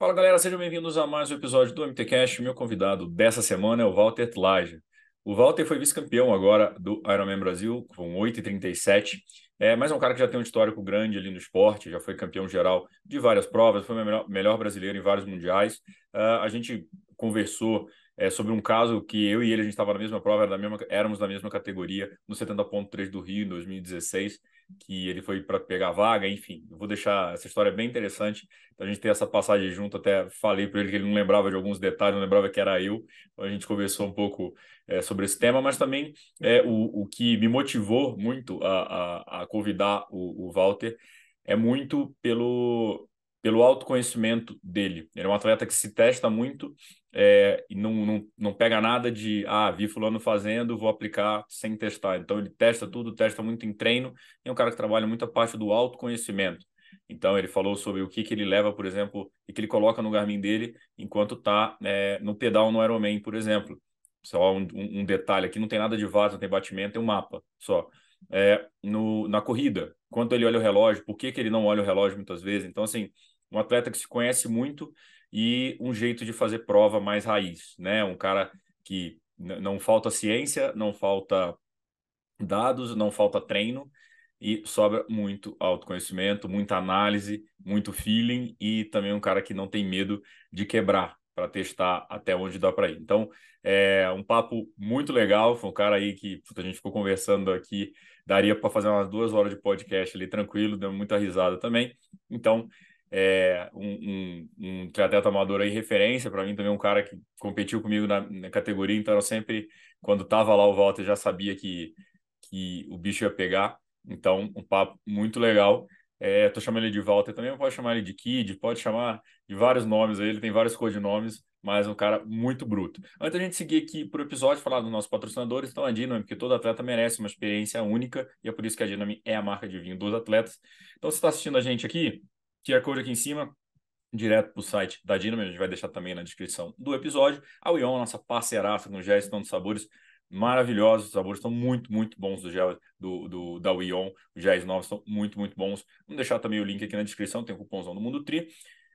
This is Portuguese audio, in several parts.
Fala galera, sejam bem-vindos a mais um episódio do MTCast. Meu convidado dessa semana é o Walter Tlaja. O Walter foi vice-campeão agora do Ironman Brasil, com 8,37. É, mas é um cara que já tem um histórico grande ali no esporte, já foi campeão geral de várias provas, foi o melhor, melhor brasileiro em vários mundiais. Uh, a gente conversou é, sobre um caso que eu e ele, a gente estava na mesma prova, era da mesma, éramos da mesma categoria, no 70.3 do Rio, em 2016 que ele foi para pegar vaga, enfim. Vou deixar essa história bem interessante. A gente tem essa passagem junto, até falei para ele que ele não lembrava de alguns detalhes, não lembrava que era eu. Então, a gente conversou um pouco é, sobre esse tema, mas também é, o, o que me motivou muito a, a, a convidar o, o Walter é muito pelo, pelo autoconhecimento dele. Ele é um atleta que se testa muito é, e não, não, não pega nada de, ah, vi fulano fazendo, vou aplicar sem testar. Então ele testa tudo, testa muito em treino, é um cara que trabalha muito a parte do autoconhecimento. Então ele falou sobre o que, que ele leva, por exemplo, e que ele coloca no Garmin dele enquanto está é, no pedal no Ironman, por exemplo. Só um, um, detalhe aqui, não tem nada de vaso, não tem batimento, tem um mapa só. É, no, na corrida, quando ele olha o relógio, por que, que ele não olha o relógio muitas vezes? Então, assim, um atleta que se conhece muito e um jeito de fazer prova mais raiz, né? Um cara que não falta ciência, não falta dados, não falta treino e sobra muito autoconhecimento, muita análise, muito feeling e também um cara que não tem medo de quebrar para testar até onde dá para ir. Então, é um papo muito legal. Foi um cara aí que a gente ficou conversando aqui, daria para fazer umas duas horas de podcast ali tranquilo, deu muita risada também. Então, é, um, um, um triatleta amador aí, referência para mim também, um cara que competiu comigo na, na categoria, então eu sempre, quando tava lá o Walter, já sabia que, que o bicho ia pegar, então um papo muito legal. É, tô chamando ele de Walter também, pode chamar ele de Kid, pode chamar de vários nomes aí, ele tem vários codinomes, mas um cara muito bruto. Antes da gente seguir aqui para o episódio, falar dos nossos patrocinadores, então a Dynamo, porque todo atleta merece uma experiência única, e é por isso que a Dynamo é a marca de vinho dos atletas. Então, você está assistindo a gente aqui, QR Code aqui em cima, direto para o site da Dynamo, a gente vai deixar também na descrição do episódio. A Wion, nossa parceiraça com gel, estão de sabores maravilhosos, os sabores estão muito, muito bons do gel do, do, da Wion, os géis novos estão muito, muito bons. Vamos deixar também o link aqui na descrição, tem o cupomzão do Mundo Tri.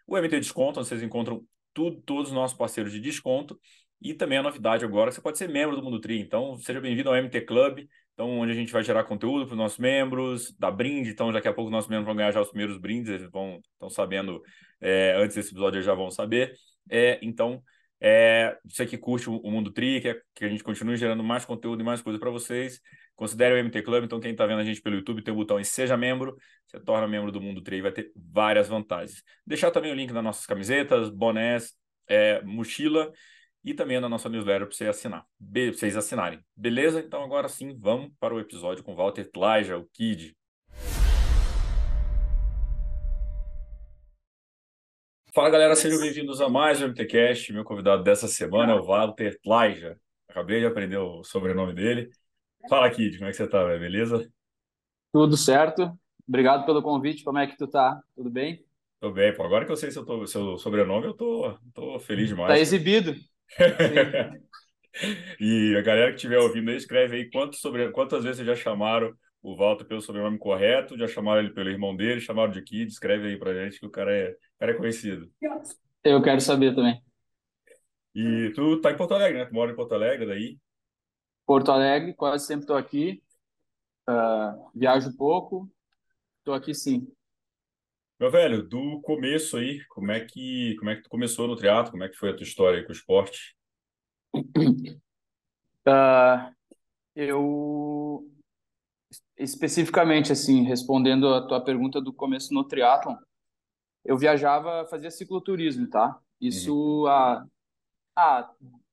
O MT Desconto, vocês encontram tudo, todos os nossos parceiros de desconto. E também a novidade agora, você pode ser membro do Mundo Tri. Então, seja bem-vindo ao MT Club. Então, onde a gente vai gerar conteúdo para os nossos membros, da brinde. Então, daqui a pouco os nossos membros vão ganhar já os primeiros brindes, eles vão estão sabendo é, antes desse episódio, eles já vão saber. É, então, é, você que curte o Mundo Tri, que, que a gente continue gerando mais conteúdo e mais coisa para vocês, considere o MT Club. Então, quem está vendo a gente pelo YouTube, tem o botão e seja membro. Você torna membro do Mundo Tri e vai ter várias vantagens. Deixar também o link das nossas camisetas, bonés, é, mochila e também na nossa newsletter para você assinar, pra vocês assinarem. Beleza? Então agora sim, vamos para o episódio com Walter Tlaja, o Kid. Fala galera, sejam bem-vindos a mais um MTCast. Meu convidado dessa semana é o Walter Tlaja. Acabei de aprender o sobrenome dele. Fala, Kid, como é que você tá, véio? beleza? Tudo certo. Obrigado pelo convite. Como é que tu tá? Tudo bem? Tô bem, pô. Agora que eu sei seu, seu sobrenome, eu tô, tô feliz demais. Tá exibido. e a galera que estiver ouvindo aí, escreve aí quantos sobre... quantas vezes vocês já chamaram o Walter pelo sobrenome correto, já chamaram ele pelo irmão dele, chamaram de Kid, escreve aí pra gente que o cara é, o cara é conhecido. Eu quero saber também. E tu tá em Porto Alegre, né? Tu mora em Porto Alegre, daí? Porto Alegre, quase sempre estou aqui. Uh, viajo pouco, estou aqui sim. Meu velho, do começo aí, como é que como é que tu começou no triatlo? Como é que foi a tua história aí com o esporte? Uh, eu especificamente assim, respondendo a tua pergunta do começo no triatlon, eu viajava, fazia cicloturismo, tá? Isso uhum. há, há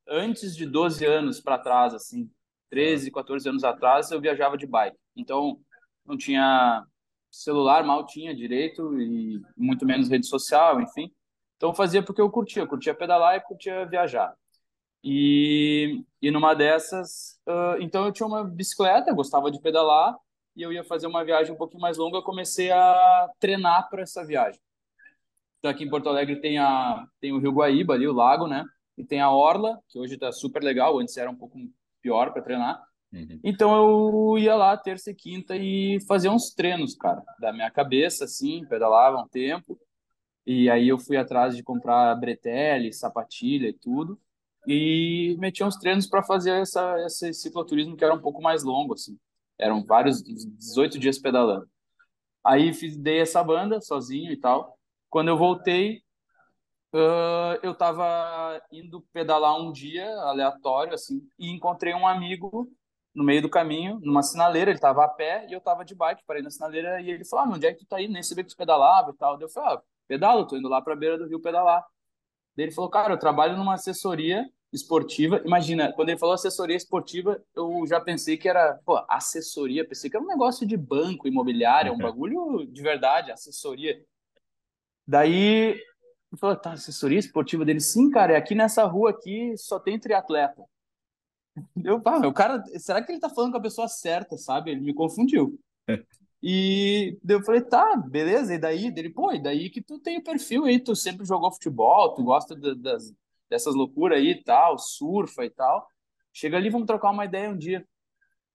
antes de 12 anos para trás, assim, 13, 14 anos atrás, eu viajava de bike. Então, não tinha celular mal tinha direito e muito menos rede social, enfim. Então fazia porque eu curtia, eu curtia pedalar e curtia viajar. E, e numa dessas, uh, então eu tinha uma bicicleta, gostava de pedalar e eu ia fazer uma viagem um pouquinho mais longa, eu comecei a treinar para essa viagem. Então aqui em Porto Alegre tem a tem o Rio Guaíba ali, o lago, né? E tem a orla, que hoje está super legal, antes era um pouco pior para treinar. Uhum. Então eu ia lá terça e quinta e fazia uns treinos, cara, da minha cabeça, assim, pedalava um tempo. E aí eu fui atrás de comprar bretelle, sapatilha e tudo. E meti uns treinos para fazer essa, esse cicloturismo que era um pouco mais longo, assim. Eram vários, 18 dias pedalando. Aí fiz, dei essa banda sozinho e tal. Quando eu voltei, uh, eu tava indo pedalar um dia aleatório, assim, e encontrei um amigo no meio do caminho, numa sinaleira, ele tava a pé e eu tava de bike, parei na sinaleira e ele falou, ah, onde é que tu tá indo? Nem sabia que tu pedalava e tal. eu falei, ah, pedalo, tô indo lá pra beira do rio pedalar. Daí ele falou, cara, eu trabalho numa assessoria esportiva. Imagina, quando ele falou assessoria esportiva, eu já pensei que era, pô, assessoria, pensei que era um negócio de banco, imobiliário, um bagulho de verdade, assessoria. Daí ele falou, tá, assessoria esportiva dele, sim, cara, é aqui nessa rua aqui só tem triatleta. Eu, pá, o cara, será que ele tá falando com a pessoa certa, sabe? Ele me confundiu. E eu falei, tá, beleza, e daí? Dele, pô, e daí que tu tem o perfil aí, tu sempre jogou futebol, tu gosta de, das, dessas loucuras aí e tal, surfa e tal. Chega ali, vamos trocar uma ideia um dia.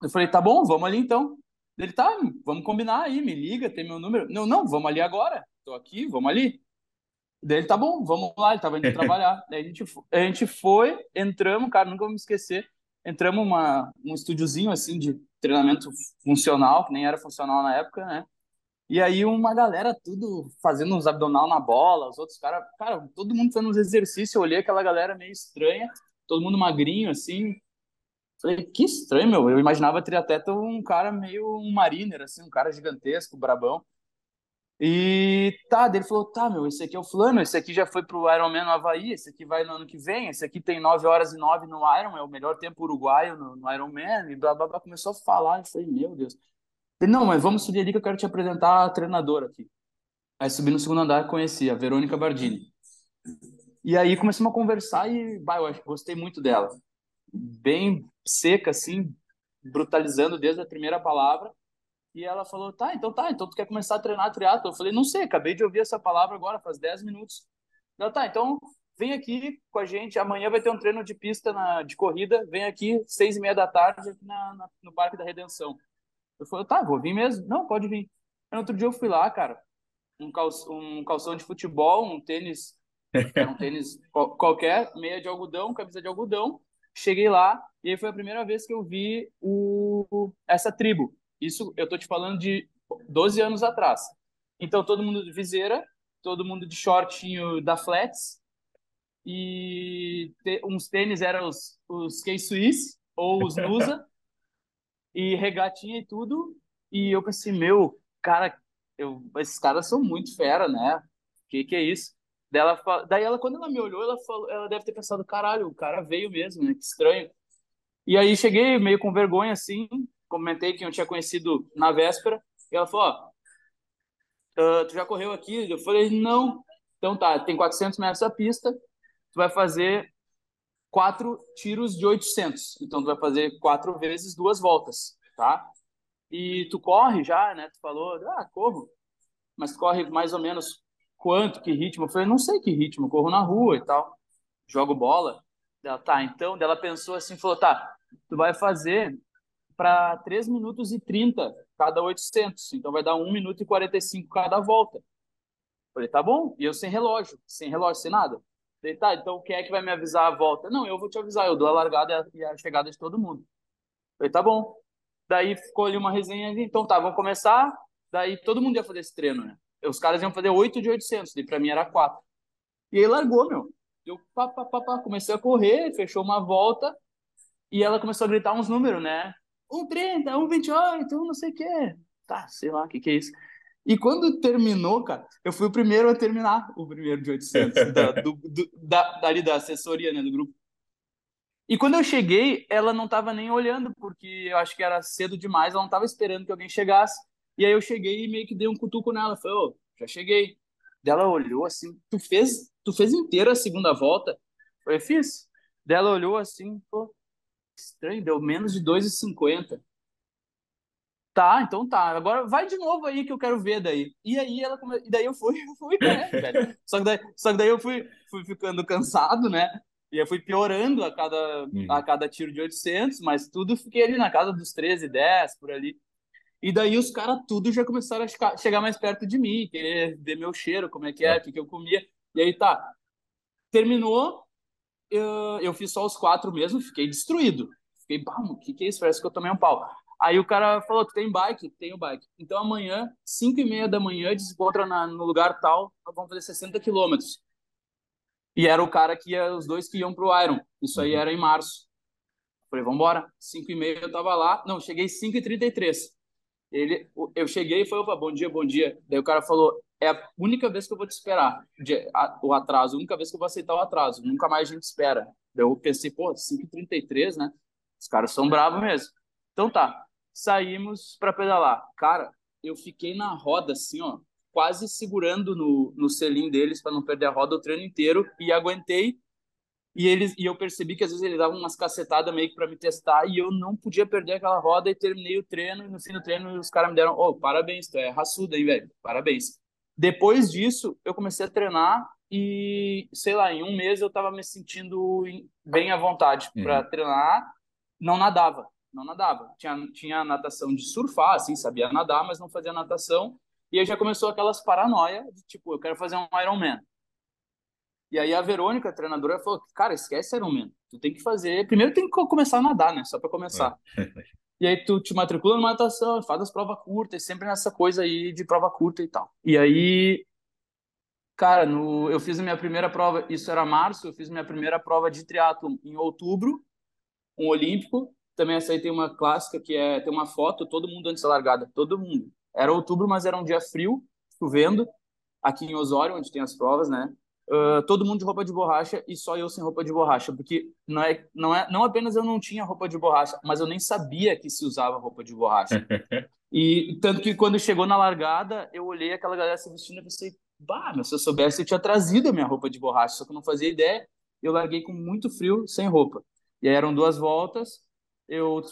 Eu falei, tá bom, vamos ali então. Ele, tá, vamos combinar aí, me liga, tem meu número. Não, não, vamos ali agora, tô aqui, vamos ali. Daí ele, tá bom, vamos lá, ele tava indo trabalhar. Daí a gente, a gente foi, entramos, cara, nunca vou me esquecer, entramos uma, um estúdiozinho assim de treinamento funcional, que nem era funcional na época, né? E aí uma galera tudo fazendo uns abdominal na bola, os outros caras, cara, todo mundo fazendo uns exercícios, eu olhei aquela galera meio estranha, todo mundo magrinho assim. Falei, que estranho, meu. Eu imaginava triatleta um cara meio um mariner assim, um cara gigantesco, brabão. E tá, ele falou, tá, meu, esse aqui é o fulano, esse aqui já foi pro Ironman no Havaí, esse aqui vai no ano que vem, esse aqui tem 9 horas e 9 no Iron, é o melhor tempo uruguaio no, no Ironman, e blá, blá, blá, começou a falar, eu falei, meu Deus. Ele, não, mas vamos subir ali que eu quero te apresentar a treinadora aqui. Aí subi no segundo andar, conheci a Verônica Bardini. E aí começamos a conversar e, bah, eu gostei muito dela. Bem seca, assim, brutalizando desde a primeira palavra. E ela falou, tá, então tá, então tu quer começar a treinar triatlo? Eu falei, não sei, acabei de ouvir essa palavra agora, faz 10 minutos. Ela, tá, então vem aqui com a gente, amanhã vai ter um treino de pista na, de corrida, vem aqui, seis e meia da tarde, aqui na, na, no Parque da Redenção. Eu falei, tá, vou vir mesmo. Não, pode vir. Aí, outro dia eu fui lá, cara, um, calção, um calção de futebol, um tênis, um tênis qualquer, meia de algodão, camisa de algodão. Cheguei lá e aí foi a primeira vez que eu vi o, essa tribo, isso eu tô te falando de 12 anos atrás. Então, todo mundo de viseira, todo mundo de shortinho da Flats, e te, uns tênis eram os, os K-Swiss ou os Nusa, e regatinha e tudo. E eu pensei, meu, cara, eu, esses caras são muito fera, né? Que que é isso? Daí ela, daí ela, quando ela me olhou, ela falou, ela deve ter pensado, caralho, o cara veio mesmo, né? Que estranho. E aí cheguei meio com vergonha assim, comentei que eu tinha conhecido na véspera, e ela falou, ó, uh, tu já correu aqui? Eu falei, não. Então tá, tem 400 metros da pista, tu vai fazer quatro tiros de 800. Então tu vai fazer quatro vezes duas voltas, tá? E tu corre já, né? Tu falou, ah, corro. Mas corre mais ou menos quanto, que ritmo? Eu falei, não sei que ritmo, corro na rua e tal. Jogo bola. Ela, tá, então, ela pensou assim, falou, tá, tu vai fazer para 3 minutos e 30 cada 800. Então vai dar 1 minuto e 45 cada volta. Falei, tá bom. E eu sem relógio, sem relógio, sem nada. Falei, tá, então quem é que vai me avisar a volta? Não, eu vou te avisar, eu dou a largada e a chegada de todo mundo. Falei, tá bom. Daí ficou ali uma resenha, então tá, vamos começar. Daí todo mundo ia fazer esse treino, né? Os caras iam fazer 8 de 800, daí pra mim era 4. E aí largou, meu. Eu pá, pá, pá, pá, comecei a correr, fechou uma volta e ela começou a gritar uns números, né? 1,30, 1,28, um não sei o quê. Tá, sei lá o que, que é isso. E quando terminou, cara, eu fui o primeiro a terminar o primeiro de 800, da, do, do, da, dali da assessoria, né, do grupo. E quando eu cheguei, ela não estava nem olhando, porque eu acho que era cedo demais, ela não estava esperando que alguém chegasse. E aí eu cheguei e meio que dei um cutuco nela, falei, ô, já cheguei. Dela olhou assim, tu fez, tu fez inteira a segunda volta? Eu falei, fiz. Dela olhou assim, pô, Estranho, deu menos de 2,50. Tá, então tá. Agora vai de novo aí que eu quero ver daí. E aí ela come... e daí eu fui, eu fui, né, velho? Só que daí, só que daí eu fui, fui ficando cansado, né? E eu fui piorando a cada, uhum. a cada tiro de 800, mas tudo fiquei ali na casa dos 13, 10, por ali. E daí os caras tudo já começaram a chegar mais perto de mim, querer ver meu cheiro, como é que é, o que, que eu comia. E aí tá. Terminou, eu, eu fiz só os quatro mesmo, fiquei destruído. Fiquei, o que, que é isso? Parece que eu tomei um pau. Aí o cara falou: Tu tem bike? Tenho bike. Então amanhã, 5 e meia da manhã, desencontra na, no lugar tal, vamos fazer 60 quilômetros. E era o cara que ia, os dois que iam pro Iron. Isso aí uhum. era em março. Falei, vamos embora. 5 e meia eu tava lá. Não, cheguei 5 e 33 ele, eu cheguei e falei, opa, bom dia, bom dia. Daí o cara falou, é a única vez que eu vou te esperar de, a, o atraso, a única vez que eu vou aceitar o atraso, nunca mais a gente espera. Eu pensei, pô, 5h33, né? Os caras são bravos mesmo. Então tá, saímos para pedalar. Cara, eu fiquei na roda assim, ó, quase segurando no, no selim deles para não perder a roda o treino inteiro e aguentei e eles e eu percebi que às vezes eles davam umas cacetadas meio que para me testar e eu não podia perder aquela roda e terminei o treino e no fim do treino os caras me deram, oh, parabéns, tu é raçudo aí, velho. Parabéns. Depois disso, eu comecei a treinar e, sei lá, em um mês eu tava me sentindo bem à vontade uhum. para treinar. Não nadava, não nadava. Tinha tinha natação de surfar, assim, sabia nadar, mas não fazia natação. E aí já começou aquelas paranoia de tipo, eu quero fazer um Ironman. E aí a Verônica, a treinadora, falou: Cara, esquece Ironman. Tu tem que fazer. Primeiro tem que começar a nadar, né? Só para começar. E aí tu te matricula numa natação, faz as provas curtas, sempre nessa coisa aí de prova curta e tal. E aí, cara, no... eu fiz a minha primeira prova, isso era março, eu fiz minha primeira prova de triatlo em outubro, um olímpico. Também essa aí tem uma clássica que é tem uma foto, todo mundo antes da largada, todo mundo. Era outubro, mas era um dia frio, chovendo, aqui em Osório, onde tem as provas, né? Uh, todo mundo de roupa de borracha e só eu sem roupa de borracha, porque não é, não é, não apenas eu não tinha roupa de borracha, mas eu nem sabia que se usava roupa de borracha. e tanto que quando chegou na largada, eu olhei aquela galera se vestindo e pensei, bah, se eu soubesse eu tinha trazido a minha roupa de borracha, só que eu não fazia ideia. Eu larguei com muito frio, sem roupa. E aí eram duas voltas. Eu,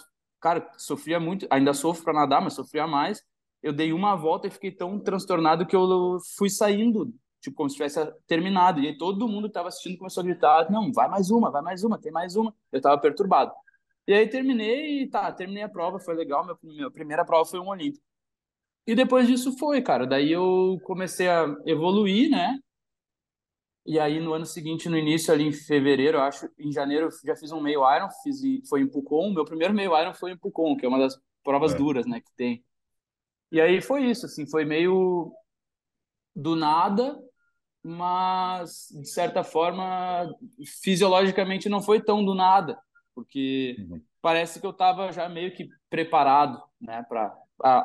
cara, sofria muito, ainda sofro para nadar, mas sofria mais. Eu dei uma volta e fiquei tão transtornado que eu fui saindo tipo, como se tivesse terminado. E aí todo mundo que estava assistindo começou a gritar: não, vai mais uma, vai mais uma, tem mais uma. Eu estava perturbado. E aí terminei e tá, terminei a prova, foi legal. Minha, minha primeira prova foi um Olímpico. E depois disso foi, cara. Daí eu comecei a evoluir, né? E aí no ano seguinte, no início ali em fevereiro, acho, em janeiro, já fiz um meio Iron, fiz foi em Pucon. Meu primeiro meio Iron foi em Pucon, que é uma das provas é. duras, né, que tem. E aí foi isso, assim, foi meio do nada, mas de certa forma fisiologicamente não foi tão do nada, porque uhum. parece que eu estava já meio que preparado, né, para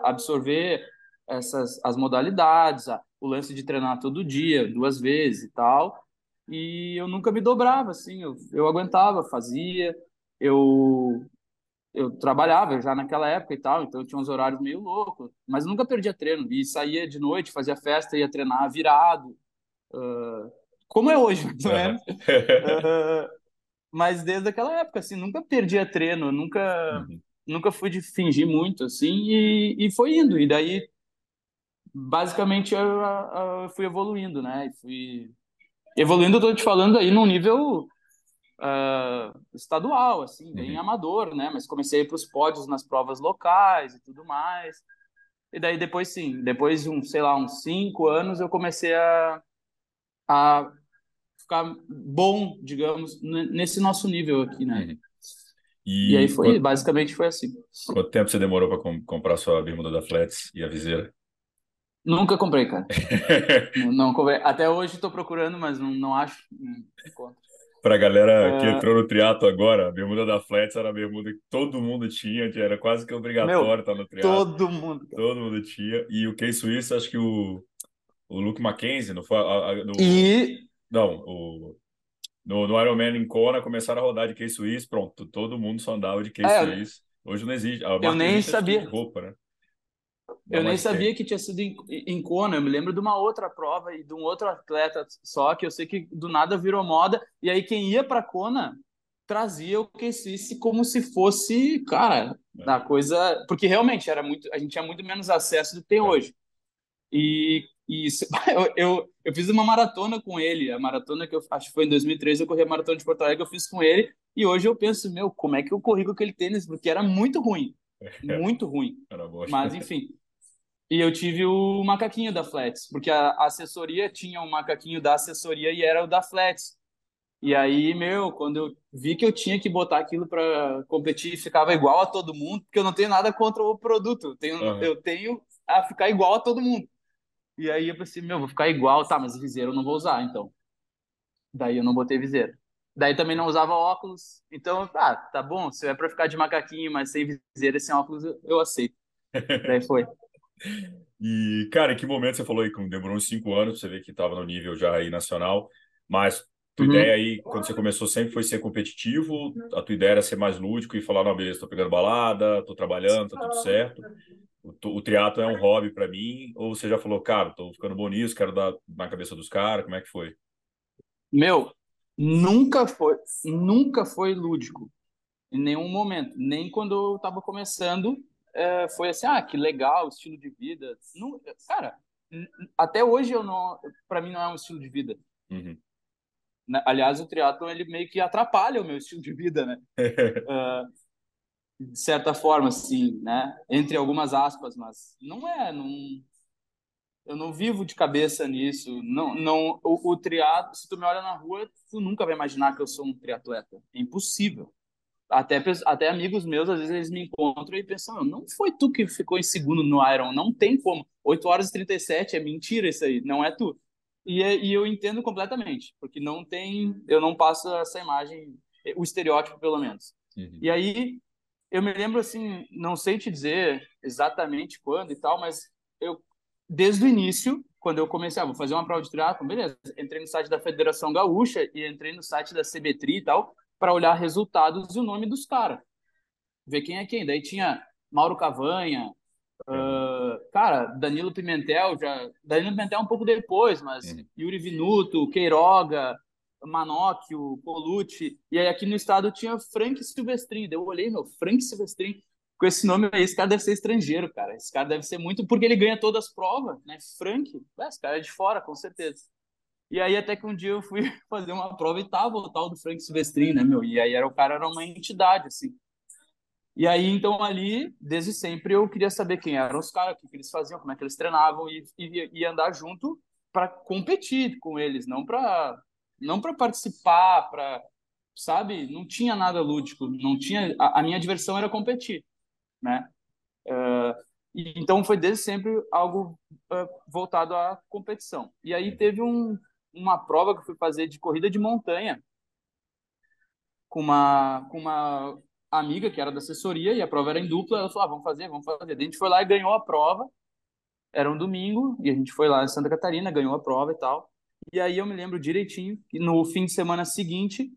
absorver essas as modalidades, a, o lance de treinar todo dia, duas vezes e tal. E eu nunca me dobrava assim, eu, eu aguentava, fazia, eu eu trabalhava já naquela época e tal, então eu tinha uns horários meio loucos, mas nunca perdia treino. E saía de noite, fazia festa, ia treinar virado, uh, como é hoje, ou menos. uh, mas desde aquela época, assim, nunca perdia treino, nunca, uhum. nunca fui de fingir muito, assim, e, e foi indo. E daí, basicamente, eu, eu fui evoluindo, né? E fui evoluindo, eu tô te falando aí num nível uh, estadual, assim, bem uhum. amador, né? Mas comecei para os pódios nas provas locais e tudo mais. E daí depois sim, depois de um, sei lá, uns cinco anos, eu comecei a, a ficar bom, digamos, nesse nosso nível aqui, né? Uhum. E, e, aí foi, quanto, basicamente foi assim. Quanto tempo você demorou para com, comprar sua bermuda da Flats e a viseira? Nunca comprei, cara. não, não, comprei. Até hoje estou procurando, mas não, não acho. Não encontro. Pra galera que é... entrou no triatlo agora, a bermuda da Flats era a bermuda que todo mundo tinha, era quase que obrigatório estar no triatlo. Todo mundo. Todo mundo tinha. E o Case Suíço, acho que o, o Luke Mackenzie, não foi? A, a, no, e... Não, o, no, no Ironman em Kona começaram a rodar de case suíço, pronto, todo mundo só andava de case é, suíço. Hoje não existe. eu nem sabia. Roupa, né? eu nem sabia tem. que tinha sido em, em Kona. Eu me lembro de uma outra prova e de um outro atleta só, que eu sei que do nada virou moda. E aí quem ia para Kona trazia o case como se fosse, cara, é. da coisa. Porque realmente era muito. A gente tinha muito menos acesso do que tem é. hoje. E e eu, eu, eu, fiz uma maratona com ele, a maratona que eu acho que foi em 2013, eu corri a maratona de Porto Alegre, eu fiz com ele, e hoje eu penso, meu, como é que eu corri com aquele tênis? Porque era muito ruim. Muito ruim. Mas, enfim. E eu tive o macaquinho da Flats, porque a assessoria tinha um macaquinho da assessoria e era o da Flats. E aí, meu, quando eu vi que eu tinha que botar aquilo para competir, ficava igual a todo mundo, porque eu não tenho nada contra o produto, eu tenho, uhum. eu tenho a ficar igual a todo mundo. E aí eu pensei, meu, vou ficar igual, tá, mas viseiro eu não vou usar, então. Daí eu não botei viseiro. Daí também não usava óculos. Então, ah, tá bom, se é para ficar de macaquinho, mas sem viseiro e sem óculos, eu aceito. Daí foi. E, cara, que momento você falou aí que demorou uns cinco anos, você vê que estava no nível já aí nacional, mas tua uhum. ideia aí, quando você começou, sempre foi ser competitivo? A tua ideia era ser mais lúdico e falar, não, beleza, tô pegando balada, tô trabalhando, tá tudo certo. O, o triatlo é um hobby para mim? Ou você já falou, cara, tô ficando bom nisso, quero dar na cabeça dos caras, como é que foi? Meu, nunca foi, nunca foi lúdico. Em nenhum momento. Nem quando eu tava começando, é, foi assim, ah, que legal, estilo de vida. Não, cara, até hoje eu não, para mim não é um estilo de vida. Uhum. Né, aliás, o triatlo ele meio que atrapalha o meu estilo de vida, né? uh, de certa forma, assim, né? Entre algumas aspas, mas não é, não. Eu não vivo de cabeça nisso. Não, não. O, o triatlo, se tu me olha na rua, tu nunca vai imaginar que eu sou um triatleta. É impossível até, até amigos meus, às vezes, eles me encontram e pensam, não foi tu que ficou em segundo no Iron, não tem como. 8 horas e 37 é mentira isso aí, não é tu. E, é, e eu entendo completamente, porque não tem, eu não passo essa imagem, o estereótipo pelo menos. Uhum. E aí, eu me lembro assim, não sei te dizer exatamente quando e tal, mas eu, desde o início, quando eu comecei, ah, vou fazer uma prova de triatlo, beleza, entrei no site da Federação Gaúcha e entrei no site da CBTRI e tal, para olhar resultados e o nome dos caras. Ver quem é quem. Daí tinha Mauro Cavanha, uh, cara, Danilo Pimentel, já. Danilo Pimentel um pouco depois, mas. Yuri Vinuto, Queiroga, Manóquio, Colucci. E aí aqui no estado tinha Frank Silvestrin. Eu olhei, meu, Frank Silvestrin. Com esse nome aí, esse cara deve ser estrangeiro, cara. Esse cara deve ser muito. Porque ele ganha todas as provas, né? Frank, esse cara é de fora, com certeza. E aí até que um dia eu fui fazer uma prova e tava o tal do Frank Silvestrin, né, meu? E aí era o cara era uma entidade, assim. E aí, então, ali, desde sempre, eu queria saber quem eram os caras, o que, que eles faziam, como é que eles treinavam e, e, e andar junto para competir com eles, não para não para participar, para sabe? Não tinha nada lúdico, não tinha. A, a minha diversão era competir, né? Uh, então foi desde sempre algo uh, voltado à competição. E aí teve um, uma prova que eu fui fazer de corrida de montanha com uma, com uma amiga que era da assessoria e a prova era em dupla. Ela falou: ah, vamos fazer, vamos fazer. A gente foi lá e ganhou a prova. Era um domingo e a gente foi lá em Santa Catarina, ganhou a prova e tal. E aí eu me lembro direitinho que no fim de semana seguinte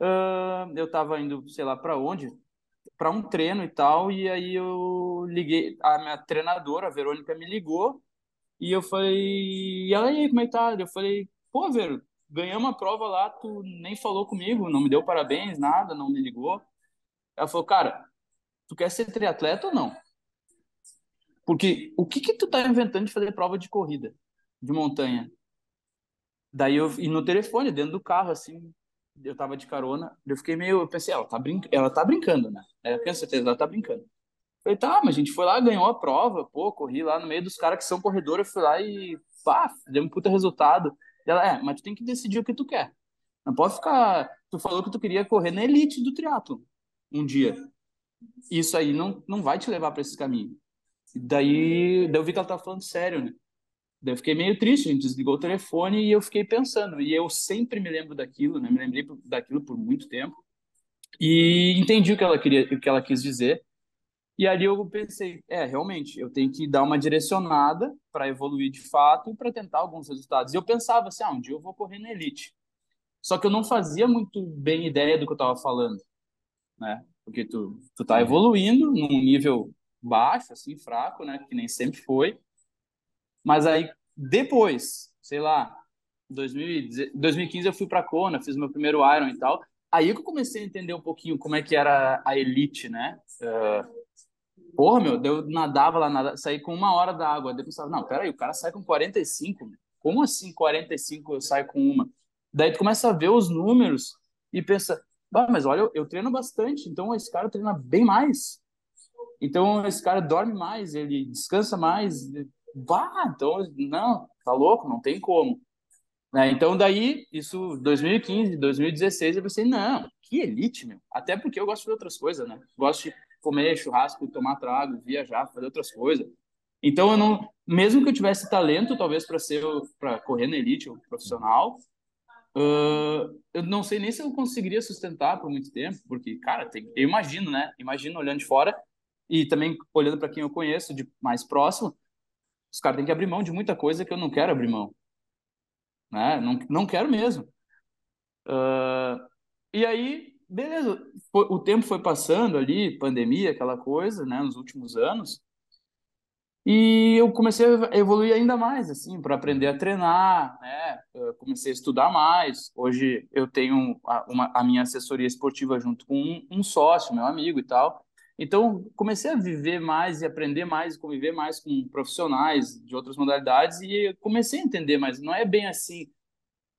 uh, eu tava indo, sei lá para onde, para um treino e tal. E aí eu liguei, a minha treinadora, a Verônica, me ligou e eu falei: e aí, como é que tá? Eu falei: pô, Vero, ganhamos a prova lá, tu nem falou comigo, não me deu parabéns, nada, não me ligou. Ela falou, cara, tu quer ser triatleta ou não? Porque o que que tu tá inventando de fazer prova de corrida, de montanha? Daí eu, e no telefone, dentro do carro, assim, eu tava de carona, eu fiquei meio, eu pensei, ela tá, brin ela tá brincando, né? Eu tenho certeza, ela tá brincando. falei, tá, mas a gente foi lá, ganhou a prova, pô, corri lá no meio dos caras que são corredores, eu fui lá e, pá, deu um puta resultado. Ela, é, mas tu tem que decidir o que tu quer. Não pode ficar. Tu falou que tu queria correr na elite do triatlo um dia. Isso aí não, não vai te levar para esse caminho. Daí, daí eu vi que ela tava falando sério, né? Daí eu fiquei meio triste, a gente desligou o telefone e eu fiquei pensando. E eu sempre me lembro daquilo, né? Me lembrei daquilo por muito tempo. E entendi o que ela queria, o que ela quis dizer. E ali eu pensei, é, realmente, eu tenho que dar uma direcionada para evoluir de fato e para tentar alguns resultados. E eu pensava assim, ah, um dia eu vou correr na elite. Só que eu não fazia muito bem ideia do que eu estava falando, né? Porque tu, tu tá evoluindo num nível baixo, assim, fraco, né? Que nem sempre foi. Mas aí, depois, sei lá, 2015 eu fui para Kona, fiz meu primeiro Iron e tal. Aí que eu comecei a entender um pouquinho como é que era a elite, né? Uh, Porra, meu, eu nadava lá, nadava, saí com uma hora da água. Depois eu pensava, não, peraí, o cara sai com 45. Como assim 45 eu saio com uma? Daí tu começa a ver os números e pensa, ah, mas olha, eu, treino bastante, então esse cara treina bem mais. Então esse cara dorme mais, ele descansa mais. Bah, então, não, tá louco, não tem como. Né? Então, daí, isso 2015, 2016, eu pensei, não, que elite, meu. Até porque eu gosto de outras coisas, né? Gosto de comer churrasco, tomar trago, viajar, fazer outras coisas. Então, eu não, mesmo que eu tivesse talento, talvez para ser, para correr na elite, ou profissional, eu não sei nem se eu conseguiria sustentar por muito tempo, porque, cara, tem, eu imagino, né? Imagino olhando de fora e também olhando para quem eu conheço de mais próximo, os caras têm que abrir mão de muita coisa que eu não quero abrir mão né? Não, não quero mesmo. Uh, e aí, beleza, o tempo foi passando ali, pandemia, aquela coisa, né? Nos últimos anos. E eu comecei a evoluir ainda mais, assim, para aprender a treinar, né? Eu comecei a estudar mais. Hoje eu tenho a, uma, a minha assessoria esportiva junto com um, um sócio, meu amigo e tal. Então, comecei a viver mais e aprender mais, conviver mais com profissionais de outras modalidades e comecei a entender, mas não é bem assim.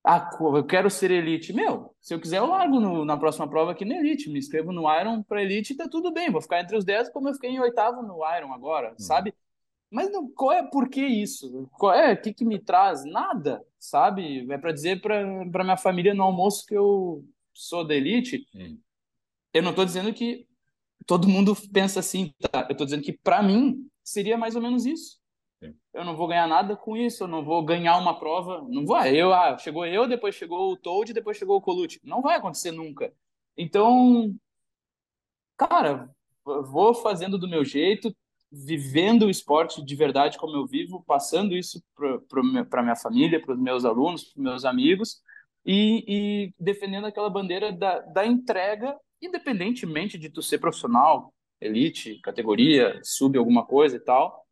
Ah, eu quero ser elite. Meu, se eu quiser, eu largo no, na próxima prova aqui na elite. Me inscrevo no Iron para elite e tá tudo bem. Vou ficar entre os 10 como eu fiquei em oitavo no Iron agora, hum. sabe? Mas não, qual é por que isso? Qual é? O que, que me traz? Nada, sabe? É para dizer para minha família no almoço que eu sou da elite. Hum. Eu não estou dizendo que todo mundo pensa assim, tá? Eu estou dizendo que para mim seria mais ou menos isso. Sim. Eu não vou ganhar nada com isso, eu não vou ganhar uma prova, não vai. Eu, ah, chegou eu, depois chegou o Toad, depois chegou o Colucci. Não vai acontecer nunca. Então, cara, vou fazendo do meu jeito, vivendo o esporte de verdade como eu vivo, passando isso para minha família, para os meus alunos, para meus amigos e, e defendendo aquela bandeira da, da entrega independentemente de tu ser profissional, elite, categoria, sub alguma coisa e tal.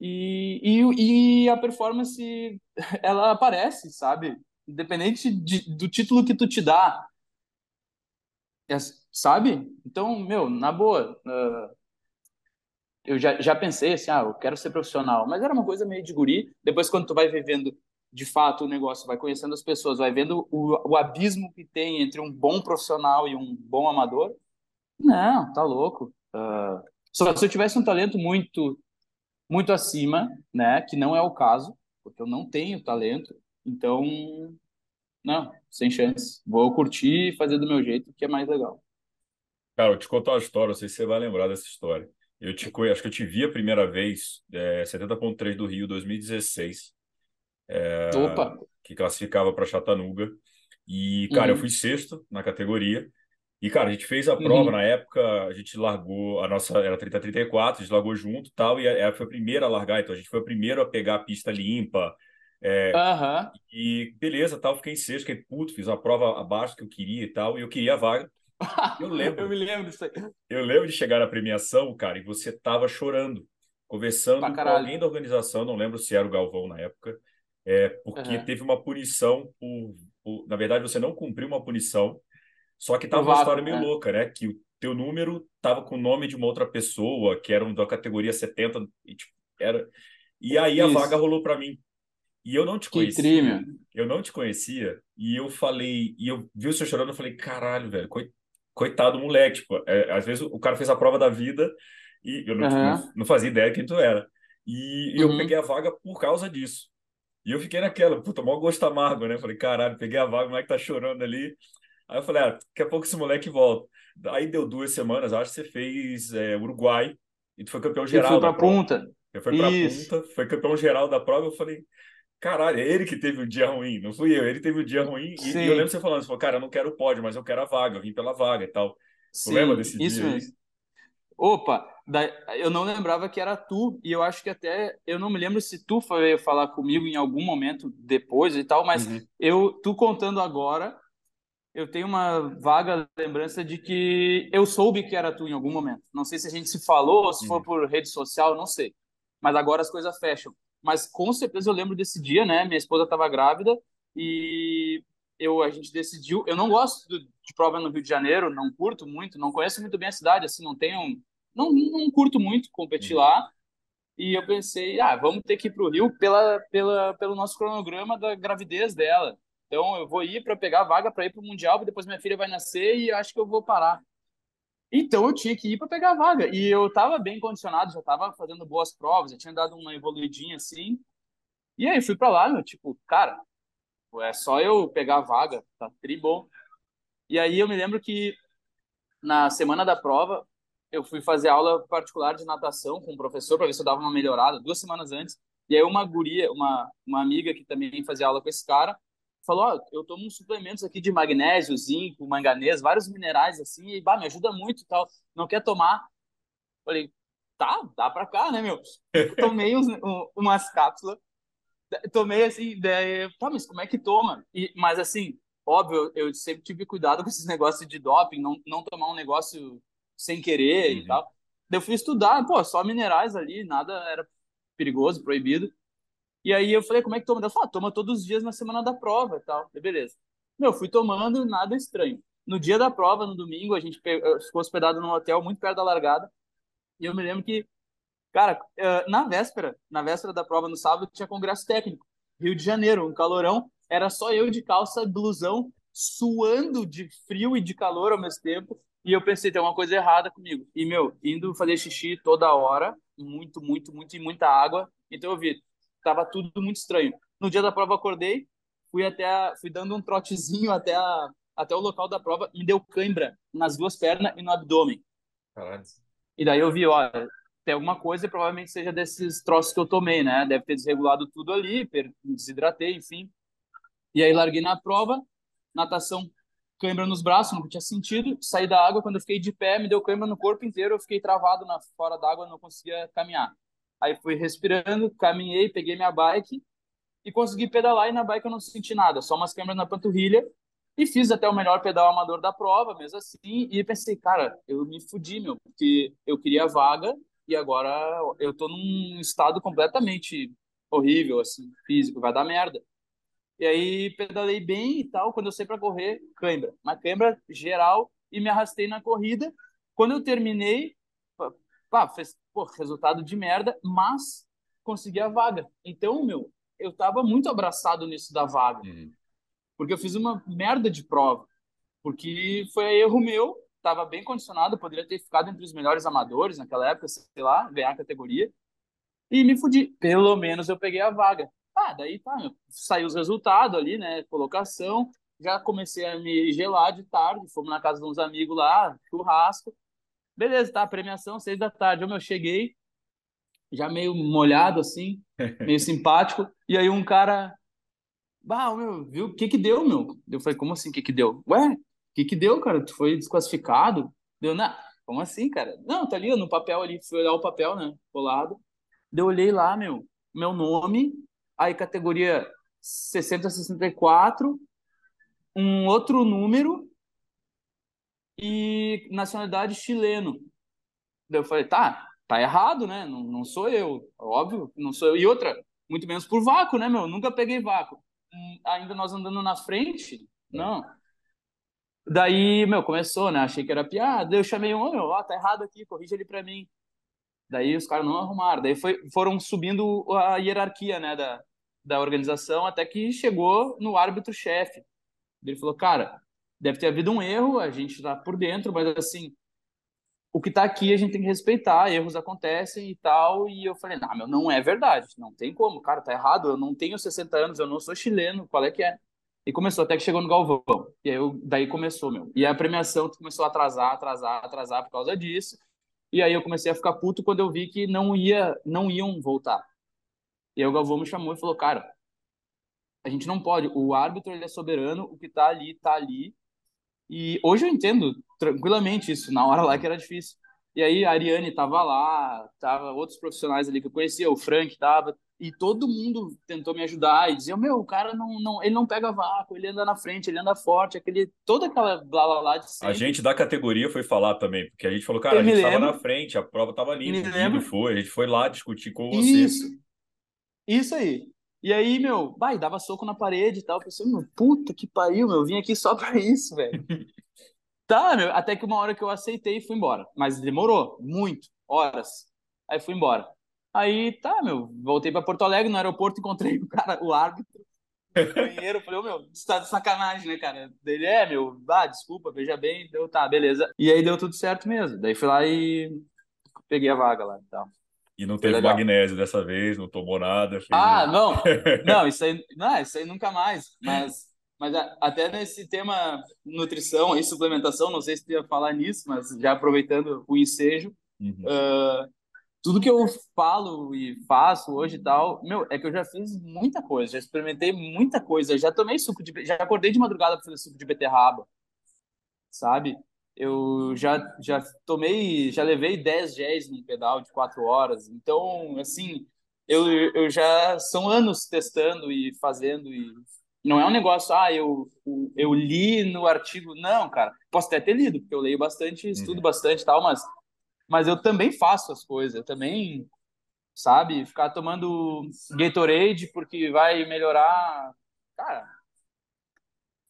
E, e, e a performance, ela aparece, sabe? Independente de, do título que tu te dá. É, sabe? Então, meu, na boa, uh, eu já, já pensei assim, ah, eu quero ser profissional, mas era uma coisa meio de guri. Depois, quando tu vai vivendo de fato o negócio, vai conhecendo as pessoas, vai vendo o, o abismo que tem entre um bom profissional e um bom amador. Não, tá louco. Uh, só se eu tivesse um talento muito, muito acima, né, que não é o caso, porque eu não tenho talento, então, não, sem chance. Vou curtir e fazer do meu jeito, que é mais legal. Cara, eu te contar uma história, não sei se você vai lembrar dessa história. Eu te acho que eu te vi a primeira vez, é, 70.3 do Rio, 2016 é, que classificava para Chattanooga. E, cara, uhum. eu fui sexto na categoria. E, cara, a gente fez a prova uhum. na época, a gente largou, a nossa era 30-34, a gente largou junto tal, e ela foi a primeira a largar, então a gente foi o primeiro a pegar a pista limpa. É, uhum. E beleza, tal, fiquei em sexto, fiquei puto, fiz a prova abaixo que eu queria e tal, e eu queria a vaga. Eu lembro. eu me lembro disso aí. Eu lembro de chegar na premiação, cara, e você tava chorando, conversando com alguém da organização, não lembro se era o Galvão na época, é, porque uhum. teve uma punição por, por, Na verdade, você não cumpriu uma punição, só que tava uma história meio é. louca, né? Que o teu número tava com o nome de uma outra pessoa, que era da categoria 70, e, tipo, era... e aí a vaga rolou para mim. E eu não te conhecia. Eu não te conhecia. E eu falei, e eu vi o senhor chorando, eu falei, caralho, velho, coitado do moleque. Tipo, é, às vezes o cara fez a prova da vida e eu não, uhum. não, não fazia ideia quem tu era. E, e eu uhum. peguei a vaga por causa disso. E eu fiquei naquela, puta, maior gosto amargo, né? Falei, caralho, peguei a vaga, o moleque tá chorando ali. Aí eu falei, ah, daqui a pouco esse moleque volta. Aí deu duas semanas, acho que você fez é, Uruguai e tu foi campeão geral. Eu fui pra punta. Você foi pra Isso. punta, foi campeão geral da prova. Eu falei, caralho, é ele que teve o dia ruim, não fui eu. Ele teve o dia ruim. E, e, eu lembro você falando, você falou, cara, eu não quero o pódio, mas eu quero a vaga, eu vim pela vaga e tal. Sim, lembra desse isso dia? Mesmo. Opa, eu não lembrava que era tu, e eu acho que até, eu não me lembro se tu foi falar comigo em algum momento depois e tal, mas uhum. eu, tu contando agora, eu tenho uma vaga lembrança de que eu soube que era tu em algum momento. Não sei se a gente se falou, se uhum. for por rede social, não sei. Mas agora as coisas fecham. Mas com certeza eu lembro desse dia, né? Minha esposa estava grávida e eu a gente decidiu. Eu não gosto de prova no Rio de Janeiro, não curto muito, não conheço muito bem a cidade, assim, não tenho não, não curto muito competir uhum. lá. E eu pensei, ah, vamos ter que ir para o Rio pela, pela, pelo nosso cronograma da gravidez dela. Então eu vou ir para pegar a vaga para ir para o Mundial, depois minha filha vai nascer e acho que eu vou parar. Então eu tinha que ir para pegar a vaga. E eu estava bem condicionado, já estava fazendo boas provas, já tinha dado uma evoluidinha assim. E aí fui para lá, meu, tipo, cara, é só eu pegar a vaga, tá tri bom. E aí eu me lembro que na semana da prova eu fui fazer aula particular de natação com o professor para ver se eu dava uma melhorada, duas semanas antes. E aí uma guria, uma, uma amiga que também fazia aula com esse cara, falou, ó, eu tomo uns suplementos aqui de magnésio, zinco, manganês, vários minerais assim, e bah, me ajuda muito e tal. Não quer tomar? Falei, tá, dá pra cá, né, meu? Tomei uns, um, umas cápsulas, tomei assim, daí, tá, mas como é que toma? E, mas assim, óbvio, eu sempre tive cuidado com esses negócios de doping, não, não tomar um negócio sem querer uhum. e tal. Eu fui estudar, pô, só minerais ali, nada era perigoso, proibido. E aí eu falei, como é que toma? Ela falou, ah, toma todos os dias na semana da prova e tal. E beleza. Meu, fui tomando, nada estranho. No dia da prova, no domingo, a gente ficou hospedado num hotel muito perto da largada. E eu me lembro que, cara, eh, na véspera, na véspera da prova, no sábado, tinha congresso técnico. Rio de Janeiro, um calorão. Era só eu de calça, blusão, suando de frio e de calor ao mesmo tempo. E eu pensei, tem uma coisa errada comigo. E, meu, indo fazer xixi toda hora, muito, muito, muito e muita água. Então eu vi, tava tudo muito estranho. No dia da prova acordei, fui até a, fui dando um trotezinho até a, até o local da prova, me deu cãibra nas duas pernas e no abdômen. Caralho. E daí eu vi, olha, tem alguma coisa, provavelmente seja desses troços que eu tomei, né? Deve ter desregulado tudo ali, desidratei, enfim. E aí larguei na prova, natação, cãibra nos braços, não tinha sentido. Saí da água, quando eu fiquei de pé, me deu cãibra no corpo inteiro, eu fiquei travado na fora d'água, não conseguia caminhar. Aí fui respirando, caminhei, peguei minha bike e consegui pedalar. E na bike eu não senti nada, só umas câmeras na panturrilha. E fiz até o melhor pedal amador da prova, mesmo assim. E pensei, cara, eu me fudi, meu, porque eu queria vaga e agora eu tô num estado completamente horrível, assim, físico, vai dar merda. E aí pedalei bem e tal. Quando eu saí para correr, cãibra. Uma cãibra geral e me arrastei na corrida. Quando eu terminei, fez pô, resultado de merda, mas consegui a vaga. Então, meu, eu tava muito abraçado nisso da vaga. Uhum. Porque eu fiz uma merda de prova. Porque foi erro meu, tava bem condicionado, poderia ter ficado entre os melhores amadores naquela época, sei lá, ganhar a categoria. E me fudi. Pelo menos eu peguei a vaga. Ah, daí tá, meu, saiu os resultados ali, né? Colocação. Já comecei a me gelar de tarde, fomos na casa de uns amigos lá, churrasco. Beleza, tá, premiação, seis da tarde. Eu, meu, cheguei, já meio molhado, assim, meio simpático. E aí um cara, bah, meu, viu, o que que deu, meu? Eu falei, como assim, o que que deu? Ué, o que que deu, cara? Tu foi desclassificado? Deu, não, como assim, cara? Não, tá ali no papel ali, fui olhar o papel, né, colado. Eu olhei lá, meu, meu nome, aí categoria 60 64, um outro número e nacionalidade chileno. Daí eu falei, tá, tá errado, né? Não, não sou eu, óbvio, não sou eu. E outra, muito menos por vácuo, né, meu? Nunca peguei vácuo. Hum, ainda nós andando na frente, não. Daí, meu, começou, né? Achei que era piada. Eu chamei um, meu, ó, tá errado aqui, corrige ele pra mim. Daí os caras não arrumaram. Daí foi, foram subindo a hierarquia, né, da, da organização, até que chegou no árbitro-chefe. Ele falou, cara, deve ter havido um erro, a gente está por dentro, mas assim, o que está aqui a gente tem que respeitar, erros acontecem e tal. E eu falei, não, meu, não é verdade, não tem como, cara, tá errado, eu não tenho 60 anos, eu não sou chileno, qual é que é? E começou, até que chegou no Galvão. E aí eu, daí começou, meu. E a premiação começou a atrasar, atrasar, atrasar por causa disso. E aí eu comecei a ficar puto quando eu vi que não ia, não iam voltar. E aí o Galvão me chamou e falou, cara, a gente não pode, o árbitro ele é soberano, o que tá ali, tá ali, e hoje eu entendo tranquilamente isso, na hora lá que era difícil. E aí a Ariane tava lá, tava outros profissionais ali que eu conhecia, o Frank tava, e todo mundo tentou me ajudar e dizia: "Meu, o cara não, não, ele não pega vácuo, ele anda na frente, ele anda forte, aquele toda aquela blá blá blá de sempre. A gente da categoria foi falar também, porque a gente falou: "Cara, eu a gente estava na frente, a prova tava ali, o foi, a gente foi lá discutir com você". Isso. Isso aí. E aí, meu, vai, dava soco na parede e tal. Eu pensei, meu, puta que pariu, meu, eu vim aqui só pra isso, velho. tá, meu, até que uma hora que eu aceitei e fui embora. Mas demorou, muito, horas. Aí fui embora. Aí, tá, meu, voltei pra Porto Alegre, no aeroporto, encontrei o cara, o árbitro. banheiro. Eu falei, ô, meu, você tá de sacanagem, né, cara? Ele, é, meu, ah, desculpa, veja bem. Deu, tá, beleza. E aí deu tudo certo mesmo. Daí fui lá e peguei a vaga lá e tal. E não teve magnésio dessa vez, não tomou nada. Ah, um... não, não, isso aí, não, isso aí nunca mais. Mas, mas até nesse tema nutrição e suplementação, não sei se tu ia falar nisso, mas já aproveitando o ensejo, uhum. uh, tudo que eu falo e faço hoje e tal, meu, é que eu já fiz muita coisa, já experimentei muita coisa, já tomei suco de, já acordei de madrugada para fazer suco de beterraba, sabe? Eu já, já tomei, já levei 10 géis num pedal de 4 horas. Então, assim, eu, eu já são anos testando e fazendo e não é um negócio, ah, eu, eu li no artigo. Não, cara, posso até ter lido, porque eu leio bastante, estudo uhum. bastante e tal, mas, mas eu também faço as coisas, eu também, sabe, ficar tomando Gatorade porque vai melhorar. Cara,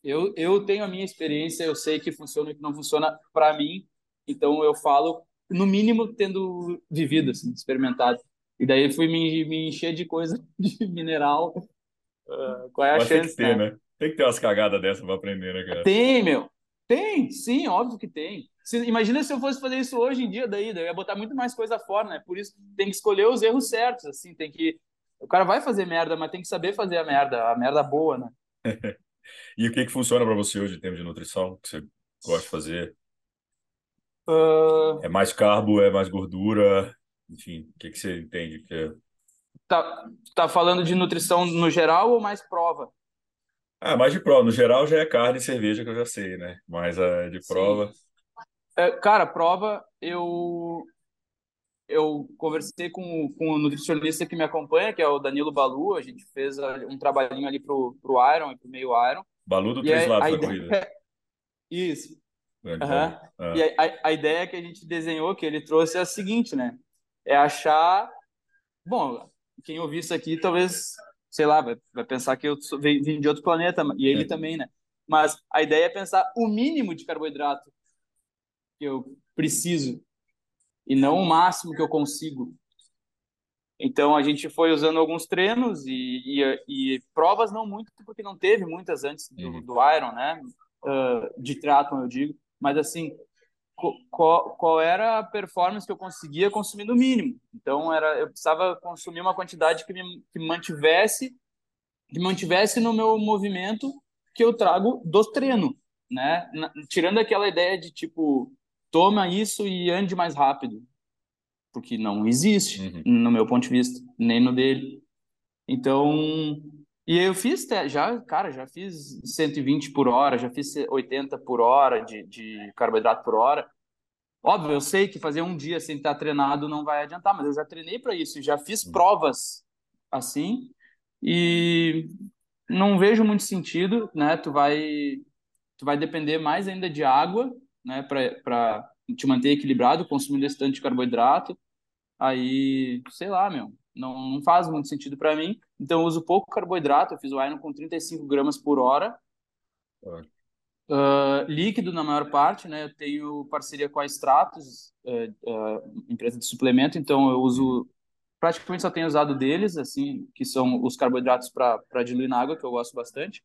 eu, eu tenho a minha experiência, eu sei que funciona e que não funciona para mim, então eu falo, no mínimo, tendo vivido, assim, experimentado. E daí fui me, me encher de coisa de mineral. Uh, qual é a Mas chance? Tem que ter, né? né? Tem que ter umas cagadas dessa para aprender, né, cara? Tem, meu. Tem, sim, óbvio que tem. Se, imagina se eu fosse fazer isso hoje em dia, daí, daí eu ia botar muito mais coisa fora, né? Por isso tem que escolher os erros certos, assim, tem que. O cara vai fazer merda, mas tem que saber fazer a merda, a merda boa, né? E o que, que funciona para você hoje em termos de nutrição que você gosta de fazer? Uh... É mais carbo, é mais gordura? Enfim, o que, que você entende que é? Tá, tá falando de nutrição no geral ou mais prova? Ah, mais de prova. No geral já é carne e cerveja que eu já sei, né? Mas é de prova. É, cara, prova, eu eu conversei com, com o nutricionista que me acompanha, que é o Danilo Balu, a gente fez um trabalhinho ali pro, pro Iron e pro meio Iron. Balu do Três Lados da corrida. Isso. Uhum. Ah. E a, a, ideia que a gente desenhou, que ele trouxe, é a seguinte, né? É achar... Bom, quem ouvir isso aqui, talvez, sei lá, vai, vai pensar que eu vim de outro planeta, e ele é. também, né? Mas a ideia é pensar o mínimo de carboidrato que eu preciso e não o máximo que eu consigo. Então a gente foi usando alguns treinos e, e, e provas não muito, porque não teve muitas antes do, uhum. do Iron, né? Uh, de triatlon, eu digo. Mas assim, qual, qual era a performance que eu conseguia consumir no mínimo? Então era, eu precisava consumir uma quantidade que me que mantivesse que mantivesse no meu movimento que eu trago do treino, né? Na, tirando aquela ideia de tipo toma isso e ande mais rápido. Porque não existe, uhum. no meu ponto de vista, nem no dele. Então, e eu fiz, já, cara, já fiz 120 por hora, já fiz 80 por hora de, de carboidrato por hora. Óbvio, eu sei que fazer um dia sem estar treinado não vai adiantar, mas eu já treinei para isso, já fiz uhum. provas assim e não vejo muito sentido, né? Tu vai, tu vai depender mais ainda de água né, para te manter equilibrado, consumindo esse tanto de carboidrato. Aí, sei lá, meu, não, não faz muito sentido para mim. Então, eu uso pouco carboidrato. Eu fiz o Iron com 35 gramas por hora. Uh, líquido na maior parte, né? Eu tenho parceria com a Stratos, uh, uh, empresa de suplemento, então eu uso praticamente só tenho usado deles, assim, que são os carboidratos para diluir na água, que eu gosto bastante.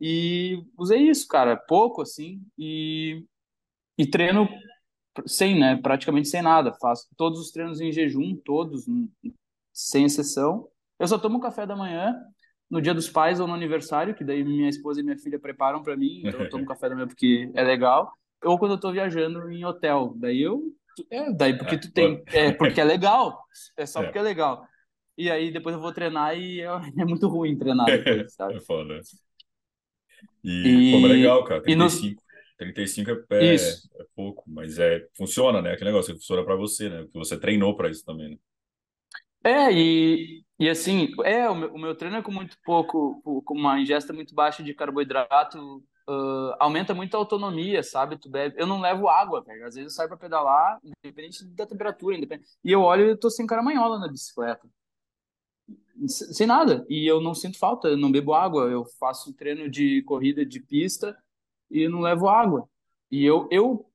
E usei isso, cara, pouco assim, e e treino sem, né? Praticamente sem nada. Faço todos os treinos em jejum, todos, sem exceção. Eu só tomo café da manhã no dia dos pais ou no aniversário, que daí minha esposa e minha filha preparam para mim, então eu tomo café da manhã porque é legal. Ou quando eu tô viajando em hotel, daí eu é, daí porque tu tem, é porque é legal, é só é. porque é legal. E aí depois eu vou treinar e é, é muito ruim treinar depois, sabe? É foda. E, e... Pô, legal, cara. 35. E 35 é, é, é, pouco, mas é funciona, né? Aquele negócio que funciona para você, né? Porque você treinou para isso também, né? É, e, e assim, é, o meu, o meu treino é com muito pouco, com uma ingesta muito baixa de carboidrato, uh, aumenta muito a autonomia, sabe? Tu bebe, eu não levo água, velho. Às vezes eu saio para pedalar, independente da temperatura, independente, e eu olho e eu tô sem caramanhola na bicicleta. Sem nada. E eu não sinto falta, eu não bebo água, eu faço treino de corrida de pista e não levo água. E eu, eu,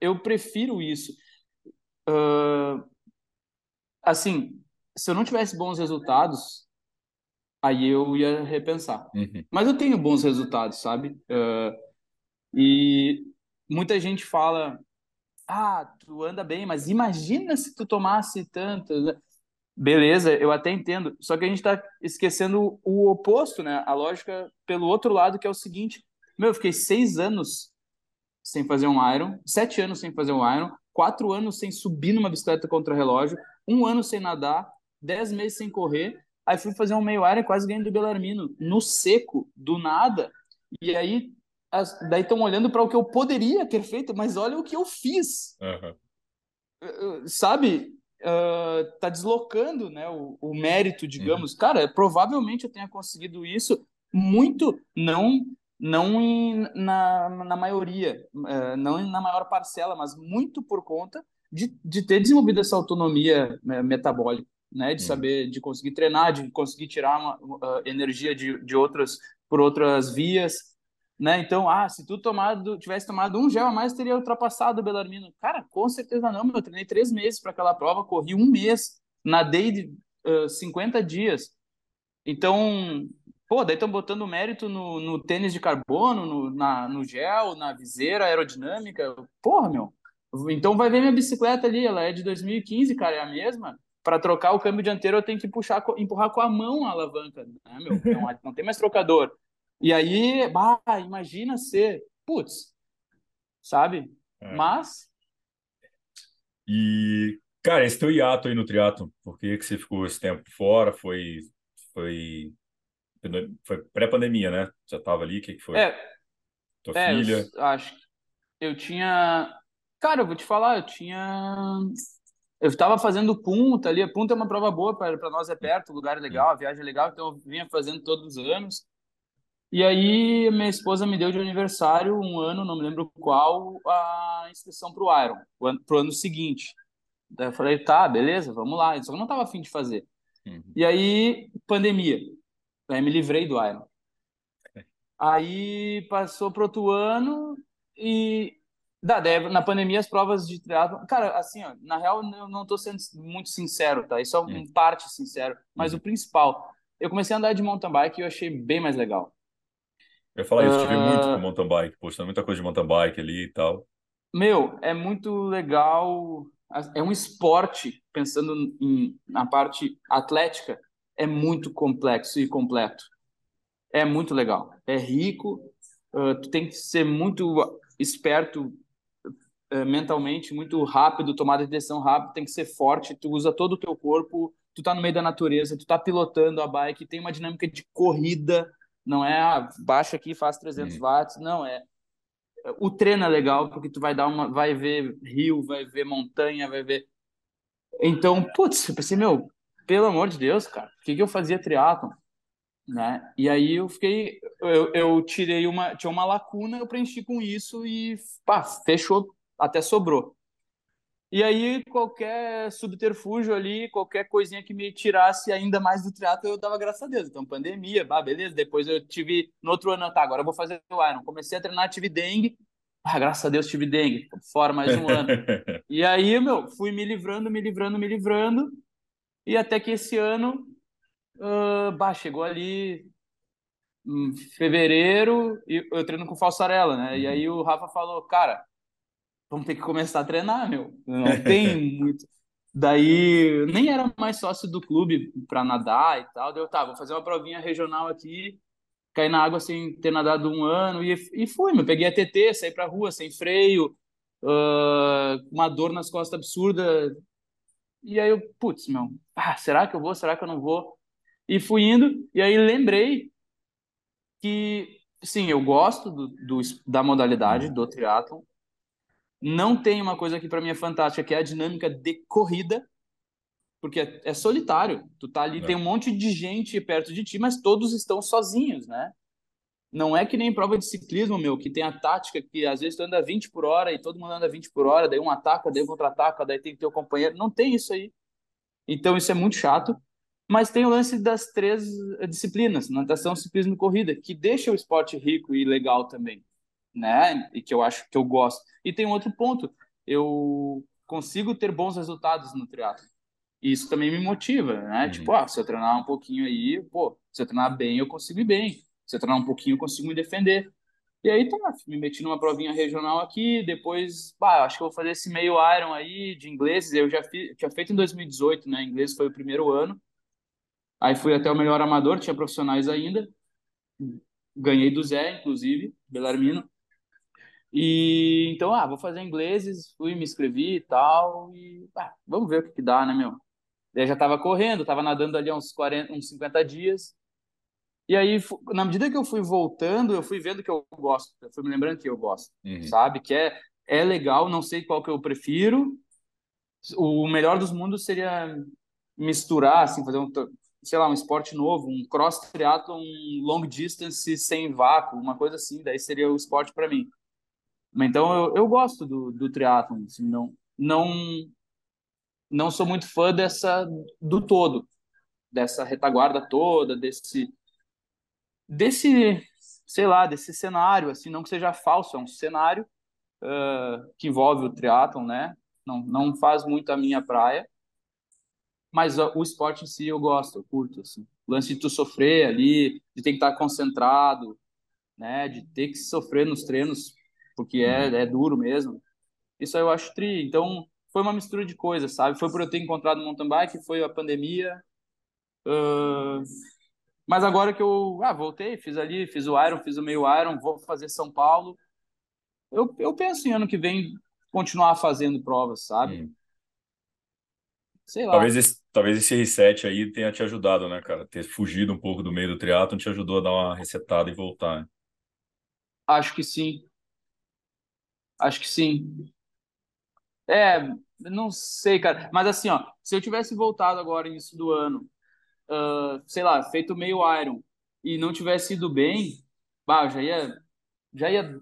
eu prefiro isso. Uh, assim, se eu não tivesse bons resultados, aí eu ia repensar. Uhum. Mas eu tenho bons resultados, sabe? Uh, e muita gente fala, ah, tu anda bem, mas imagina se tu tomasse tanto. Beleza, eu até entendo. Só que a gente está esquecendo o oposto, né? A lógica pelo outro lado, que é o seguinte: meu, eu fiquei seis anos sem fazer um Iron, sete anos sem fazer um Iron, quatro anos sem subir numa bicicleta contra relógio, um ano sem nadar, dez meses sem correr. Aí fui fazer um meio Iron e quase ganhei do Belarmino, no seco, do nada. E aí, as, daí estão olhando para o que eu poderia ter feito, mas olha o que eu fiz. Uhum. Sabe? Uh, tá deslocando né, o, o mérito, digamos. Uhum. Cara, provavelmente eu tenha conseguido isso muito, não não em, na, na maioria, uh, não na maior parcela, mas muito por conta de, de ter desenvolvido essa autonomia né, metabólica, né, de uhum. saber, de conseguir treinar, de conseguir tirar uma, uh, energia de, de outras por outras vias, né? Então, ah, se tu tomado, tivesse tomado um gel a mais, teria ultrapassado o Belarmino. Cara, com certeza não, meu. Eu treinei três meses para aquela prova, corri um mês, nadei de uh, 50 dias. Então, pô, daí estão botando mérito no, no tênis de carbono, no, na, no gel, na viseira aerodinâmica. Porra, meu. Então vai ver minha bicicleta ali, ela é de 2015, cara, é a mesma. Para trocar o câmbio dianteiro, eu tenho que puxar, empurrar com a mão a alavanca, né, meu? Não, não tem mais trocador. E aí, bah, imagina ser, putz, sabe? É. Mas. E, cara, esse teu hiato aí no triatlo, por que, que você ficou esse tempo fora? Foi, foi, foi pré-pandemia, né? Já tava ali, o que, que foi? É, Tua é, filha? Eu acho que eu tinha. Cara, eu vou te falar, eu tinha. Eu estava fazendo Punta ali. A Punta é uma prova boa para nós, é perto, o lugar é legal, a viagem é legal, então eu vinha fazendo todos os anos. E aí, minha esposa me deu de aniversário um ano, não me lembro qual, a inscrição para o Iron, para o ano seguinte. Daí eu falei, tá, beleza, vamos lá. Só que eu não estava afim de fazer. Uhum. E aí, pandemia. Aí me livrei do Iron. Aí passou para outro ano e da na pandemia as provas de triatlo, cara, assim, ó, na real eu não estou sendo muito sincero, tá? Isso é uma uhum. parte sincero, mas uhum. o principal, eu comecei a andar de mountain bike e eu achei bem mais legal. Eu ia falar isso, tive muito com ah. mountain bike, postando muita coisa de mountain bike ali e tal. Meu, é muito legal. É um esporte, pensando em, na parte atlética, é muito complexo e completo. É muito legal. É rico, uh, tu tem que ser muito esperto uh, mentalmente, muito rápido, tomada de decisão rápida, tem que ser forte, tu usa todo o teu corpo, tu tá no meio da natureza, tu tá pilotando a bike, tem uma dinâmica de corrida não é, ah, baixa aqui faz 300 hum. watts. Não, é. O treino é legal porque tu vai dar uma. Vai ver rio, vai ver montanha, vai ver. Então, putz, eu pensei, meu, pelo amor de Deus, cara, por que, que eu fazia triatlon? Né? E aí eu fiquei, eu, eu tirei uma, tinha uma lacuna, eu preenchi com isso e pá, fechou, até sobrou. E aí, qualquer subterfúgio ali, qualquer coisinha que me tirasse ainda mais do triatlo, eu dava graças a Deus. Então, pandemia, bah, beleza. Depois eu tive, no outro ano, tá, agora eu vou fazer o Iron. Comecei a treinar, tive dengue. Ah, graças a Deus tive dengue. Fora mais um ano. e aí, meu, fui me livrando, me livrando, me livrando. E até que esse ano, uh, bah, chegou ali em fevereiro, e eu treino com falsarela, né? E uhum. aí o Rafa falou, cara, vamos ter que começar a treinar, meu. Não tem muito. Daí, nem era mais sócio do clube para nadar e tal. Deu, tá, vou fazer uma provinha regional aqui, cair na água sem ter nadado um ano. E, e fui, meu. Peguei a TT, saí pra rua sem freio, uh, uma dor nas costas absurda. E aí eu, putz, meu, ah, será que eu vou? Será que eu não vou? E fui indo, e aí lembrei que, sim, eu gosto do, do da modalidade do triatlon, não tem uma coisa que para mim é fantástica, que é a dinâmica de corrida, porque é, é solitário. Tu tá ali, é. tem um monte de gente perto de ti, mas todos estão sozinhos, né? Não é que nem prova de ciclismo, meu, que tem a tática que às vezes tu anda 20 por hora e todo mundo anda 20 por hora, daí um ataca, daí um contra-ataca, daí tem que ter o companheiro. Não tem isso aí. Então isso é muito chato. Mas tem o lance das três disciplinas, natação, ciclismo e corrida, que deixa o esporte rico e legal também né? E que eu acho que eu gosto. E tem outro ponto, eu consigo ter bons resultados no triatlo. E isso também me motiva, né? Uhum. Tipo, ah, se eu treinar um pouquinho aí, pô, se eu treinar bem, eu consigo ir bem. Se eu treinar um pouquinho, eu consigo me defender. E aí, tá, me meti numa provinha regional aqui, depois, bah, acho que eu vou fazer esse meio Iron aí de inglês. Eu já fiz, tinha feito em 2018, né? Inglês foi o primeiro ano. Aí fui até o melhor amador, tinha profissionais ainda. Ganhei do Zé, inclusive, Belarmino. E então, ah, vou fazer ingleses, fui, me inscrevi e tal. E ah, vamos ver o que, que dá, né, meu? Daí já tava correndo, tava nadando ali uns 40, uns 50 dias. E aí, na medida que eu fui voltando, eu fui vendo que eu gosto. Eu fui me lembrando que eu gosto, Uhum. sabe? Que é, é legal, não sei qual que eu prefiro. O melhor dos mundos seria misturar, assim, fazer um, sei lá, um esporte novo, um cross triathlon, um long distance sem vácuo, uma coisa assim. Daí seria o esporte para mim. Então eu, eu gosto do, do triatlon, assim, não, não, não sou muito fã dessa do todo, dessa retaguarda toda, desse desse, sei lá, desse cenário, assim, não que seja falso, é um cenário uh, que envolve o triatlon, né? Não, não faz muito a minha praia, mas o esporte em si eu gosto, eu curto, assim. O lance de tu sofrer ali, de ter que estar concentrado, né? De ter que sofrer nos treinos, porque é, é duro mesmo. Isso aí eu acho tri. Então, foi uma mistura de coisas, sabe? Foi por eu ter encontrado mountain bike, foi a pandemia, uh, mas agora que eu ah, voltei, fiz ali, fiz o Iron, fiz o meio Iron, vou fazer São Paulo. Eu, eu penso em ano que vem continuar fazendo provas, sabe? Hum. Sei lá. Talvez esse, talvez esse reset aí tenha te ajudado, né, cara? Ter fugido um pouco do meio do triatlon te ajudou a dar uma resetada e voltar. Né? Acho que sim. Acho que sim. É, não sei, cara. Mas assim, ó, se eu tivesse voltado agora início do ano uh, sei lá, feito meio Iron e não tivesse ido bem, bah, já ia, já ia,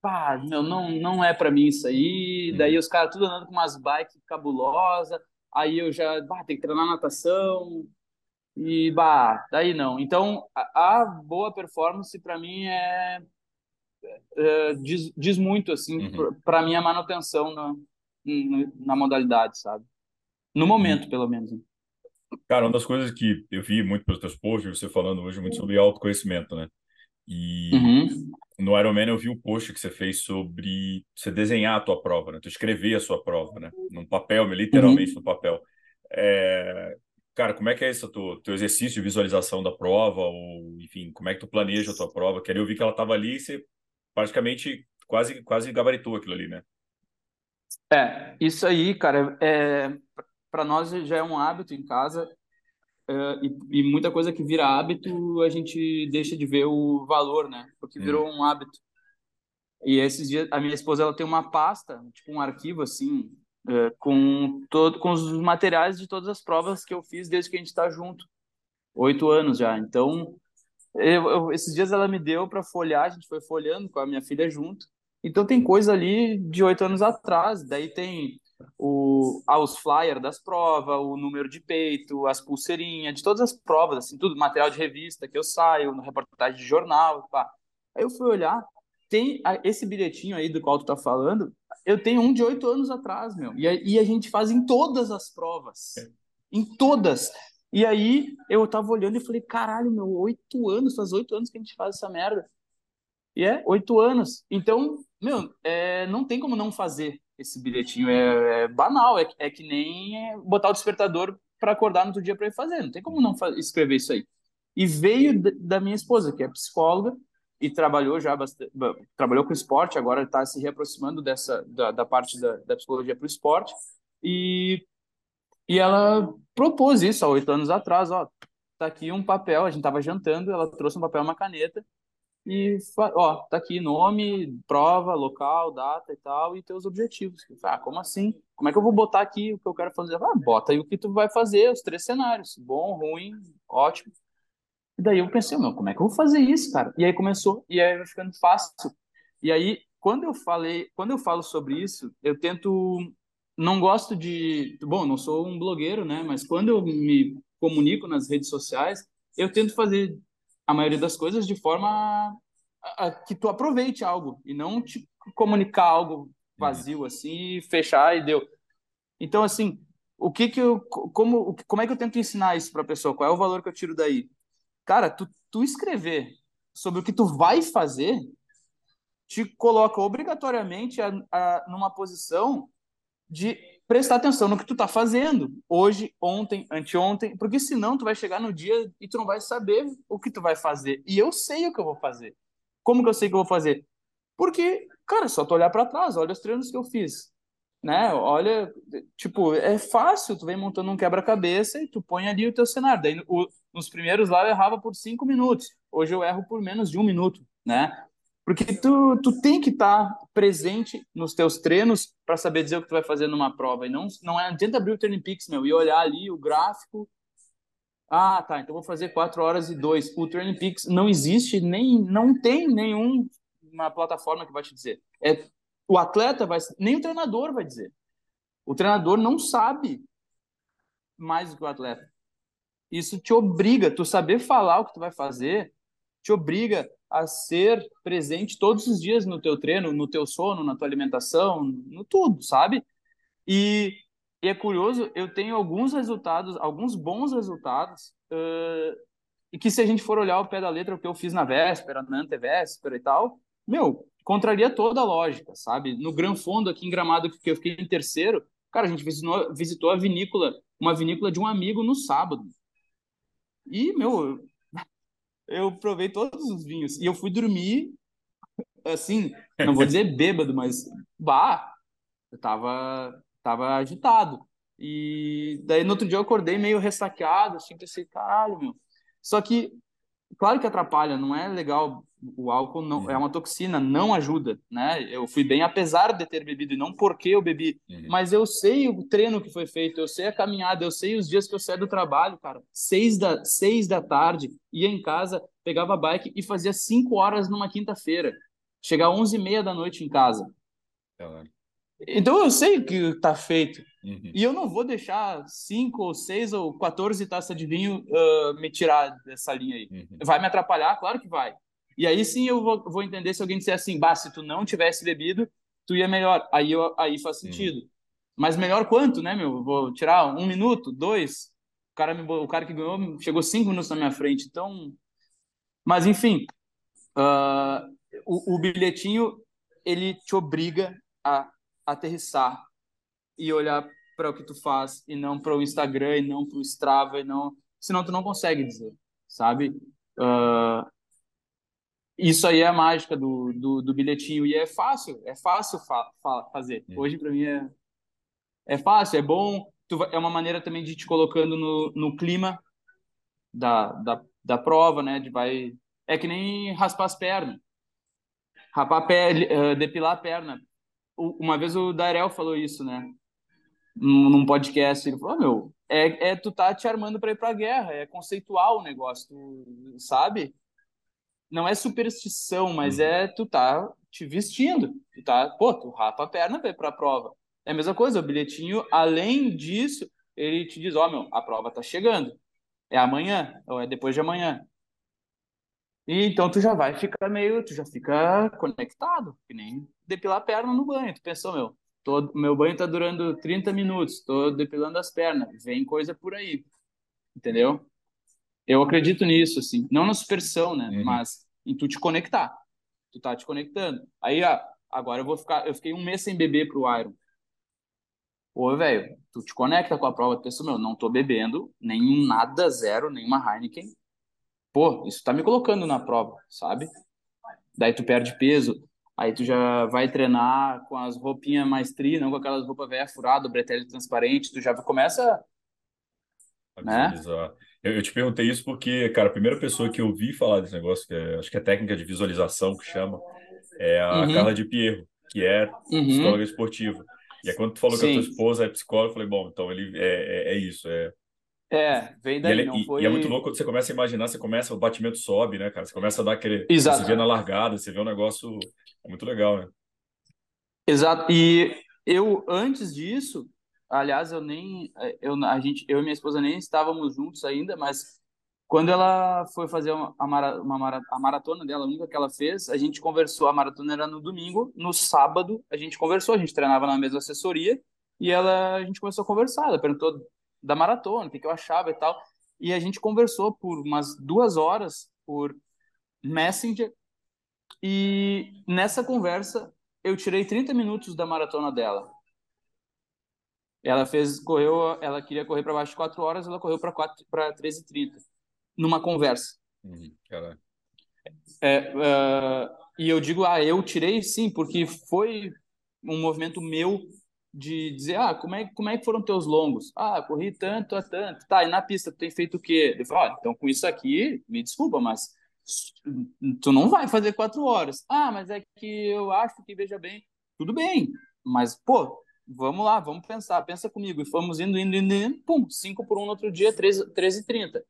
pá, meu, não, não é para mim isso aí. Daí Uhum. os caras tudo andando com umas bikes cabulosas, aí eu já, bah, tem que treinar natação e, bah, daí não. Então, a, a boa performance para mim é, é, diz, diz muito, assim, Uhum. para minha manutenção na, na modalidade, sabe? No momento, pelo menos. Cara, uma das coisas que eu vi muito pelos teus posts, você falando hoje muito sobre autoconhecimento, né? E Uhum. no Ironman eu vi o post que você fez sobre você desenhar a tua prova, né? Tu escrever a sua prova, né? Num papel, literalmente Uhum. no papel. É... Cara, como é que é esse teu, teu exercício de visualização da prova? Ou, enfim, como é que tu planeja a tua prova? Que ali eu vi que ela estava ali e você praticamente quase, quase gabaritou aquilo ali, né? É, isso aí, cara, é, para nós já é um hábito em casa é, e, e muita coisa que vira hábito a gente deixa de ver o valor, né? Porque virou Hum. um hábito. E esses dias a minha esposa ela tem uma pasta, tipo um arquivo assim, é, com todo com os materiais de todas as provas que eu fiz desde que a gente está junto, oito anos já. Então, eu, eu- esses dias ela me deu para folhear, a gente foi folhando com a minha filha junto. Então tem coisa ali de oito anos atrás. Daí tem o, ah, os flyers das provas, o número de peito, as pulseirinhas, de todas as provas, assim, tudo, material de revista que eu saio, no reportagem de jornal, pá. Aí eu fui olhar, tem esse bilhetinho aí do qual tu tá falando, eu tenho um de oito anos atrás, meu. E a, e a gente faz em todas as provas. Em todas. E aí eu tava olhando e falei, caralho, meu, oito anos, faz oito anos que a gente faz essa merda. E é, oito anos. Então, meu, é, não tem como não fazer esse bilhetinho. É, é banal, é, é que nem botar o despertador para acordar no outro dia para ir fazer. Não tem como não escrever isso aí. E veio da minha esposa, que é psicóloga e trabalhou já bastante, trabalhou com esporte, agora está se reaproximando dessa da, da parte da, da psicologia para o esporte. E, e ela propôs isso há oito anos atrás, ó. Tá aqui um papel, a gente tava jantando, ela trouxe um papel e uma caneta e, ó, tá aqui nome, prova, local, data e tal, e teus objetivos. Ah, como assim? Como é que eu vou botar aqui o que eu quero fazer? Ah, bota aí o que tu vai fazer, os três cenários, bom, ruim, ótimo. E daí eu pensei, meu, como é que eu vou fazer isso, cara? E aí começou, e aí vai ficando fácil. E aí, quando eu falei, quando eu falo sobre isso, eu tento, não gosto de, bom, não sou um blogueiro, né? Mas quando eu me comunico nas redes sociais, eu tento fazer a maioria das coisas de forma a, a que tu aproveite algo e não te comunicar algo vazio assim, e fechar e deu. Então, assim, o que que eu, como, como é que eu tento ensinar isso para a pessoa? Qual é o valor que eu tiro daí? Cara, tu, tu escrever sobre o que tu vai fazer te coloca obrigatoriamente a, a, numa posição de prestar atenção no que tu tá fazendo hoje, ontem, anteontem, porque senão tu vai chegar no dia e tu não vai saber o que tu vai fazer. E eu sei o que eu vou fazer. Como que eu sei que eu vou fazer? Porque, cara, só tu olhar para trás, olha os treinos que eu fiz né? Olha, tipo, é fácil, tu vem montando um quebra-cabeça e tu põe ali o teu cenário. Daí, o, nos primeiros lá eu errava por cinco minutos, hoje eu erro por menos de um minuto, né? Porque tu, tu tem que estar tá presente nos teus treinos para saber dizer o que tu vai fazer numa prova. E não, não é, adianta abrir o Training Peaks, meu, e olhar ali o gráfico. Ah, tá, então vou fazer 4 horas e 2. O Training Peaks não existe, nem não tem nenhum uma plataforma que vai te dizer. É o atleta vai, nem o treinador vai dizer. O treinador não sabe mais do que o atleta. Isso te obriga, tu saber falar o que tu vai fazer, te obriga a ser presente todos os dias no teu treino, no teu sono, na tua alimentação, no tudo, sabe? E, e é curioso, eu tenho alguns resultados, alguns bons resultados, uh, e que se a gente for olhar o pé da letra, o que eu fiz na véspera, na antevéspera e tal, meu, contraria toda a lógica, sabe? No Gran Fondo, aqui em Gramado, que eu fiquei em terceiro, cara, a gente visitou, visitou a vinícola, uma vinícola de um amigo no sábado. E, meu, eu provei todos os vinhos. E eu fui dormir, assim, não vou dizer bêbado, mas, bah, eu tava, tava agitado. E daí no outro dia eu acordei meio ressaqueado, assim, pensei, caralho, meu. Só que claro que atrapalha, não é legal. O álcool não uhum. é uma toxina, não ajuda, né? Eu fui bem apesar de ter bebido e não porque eu bebi, uhum. mas eu sei o treino que foi feito, eu sei a caminhada, eu sei os dias que eu saí do trabalho, cara. Seis da seis da tarde ia em casa, pegava a bike e fazia cinco horas numa quinta-feira, chegar onze e meia da noite em casa. Então eu sei o que tá feito. Uhum. E eu não vou deixar cinco ou seis ou 14 taças de vinho uh, me tirar dessa linha aí. Uhum. Vai me atrapalhar? Claro que vai. E aí sim eu vou, vou entender se alguém disser assim, bah, se tu não tivesse bebido, tu ia melhor. Aí, eu, aí faz sentido. Uhum. Mas melhor quanto, né, meu? Vou tirar um minuto, dois. O cara, me, o cara que ganhou chegou cinco minutos na minha frente. Então. Mas, enfim. Uh, o, o bilhetinho, ele te obriga a aterrissar e olhar para o que tu faz e não para o Instagram e não para o Strava e não senão tu não consegue dizer sabe uh, isso aí é a mágica do, do, do, bilhetinho. E é fácil é fácil fa fa fazer. Hum. hoje para mim é é fácil é bom. Tu, é uma maneira também de te colocando no, no clima da, da, da prova né? De vai é que nem raspar as pernas. Rapar a pele uh, depilar a perna. Uma vez o Darel falou isso né? Num podcast, ele falou, oh, meu, é, é tu tá te armando para ir para a guerra, é conceitual o negócio, tu, sabe? Não é superstição, mas uhum. é tu tá te vestindo, tu tá, pô, tu rapa a perna para a prova. É a mesma coisa, o bilhetinho, além disso, ele te diz, ó, oh, meu, a prova tá chegando. É amanhã, ou é depois de amanhã. E então tu já vai ficar meio, tu já fica conectado, que nem depilar a perna no banho. Tu pensou, meu, Tô, meu banho está durando 30 minutos, estou depilando as pernas, vem coisa por aí, entendeu? Eu acredito nisso, assim, não na superstição, né? Uhum. Mas em tu te conectar, tu tá te conectando. Aí, ó, agora eu vou ficar, eu fiquei um mês sem beber pro Iron. Pô, velho, tu te conecta com a prova, tu pensa, meu, não tô bebendo nenhum nada, zero, nenhuma Heineken. Pô, isso tá me colocando na prova, sabe? Daí tu perde peso, Aí tu já vai treinar com as roupinhas mais tri, não com aquelas roupas velha furada, bretelle transparente, tu já começa né? Eu, eu, te perguntei isso porque, cara, a primeira pessoa que eu vi falar desse negócio, que é, acho que é técnica de visualização que chama, é a uhum. Carla de Pierro, que é uhum. psicóloga esportiva. E aí, quando tu falou Sim. que a tua esposa é psicóloga, eu falei, bom, então ele é, é, é isso, é é, vem daí, e, ele, foi... e, é muito louco quando você começa a imaginar, você começa, o batimento sobe, né, cara? Você começa a dar aquele... Exato. Você vê na largada, você vê um negócio é muito legal, né? Exato. E eu, antes disso, aliás, eu nem... Eu, a gente, eu e minha esposa nem estávamos juntos ainda, mas quando ela foi fazer uma, uma, a maratona dela, a única que ela fez, a gente conversou, a maratona era no domingo, no sábado a gente conversou, a gente treinava na mesma assessoria, e ela, a gente começou a conversar. Ela perguntou da maratona, o que, que eu achava e tal. E a gente conversou por umas duas horas por Messenger. E nessa conversa, eu tirei 30 minutos da maratona dela. Ela fez, correu, ela queria correr para baixo de 4 horas, ela correu para para 13h30 numa conversa. Uhum. É, uh, e eu digo, ah, eu tirei sim, porque foi um movimento meu de dizer, ah, como é, como é que foram teus longos? Ah, corri tanto a tanto. Tá, e na pista tu tem feito o quê? Eu falo, ah, então com isso aqui, me desculpa, mas tu não vai fazer quatro horas. Ah, mas é que eu acho que, veja bem, tudo bem, mas, pô, vamos lá, vamos pensar, pensa comigo. E fomos indo, indo, indo, indo pum, cinco por um no outro dia, 13, 13 e 30.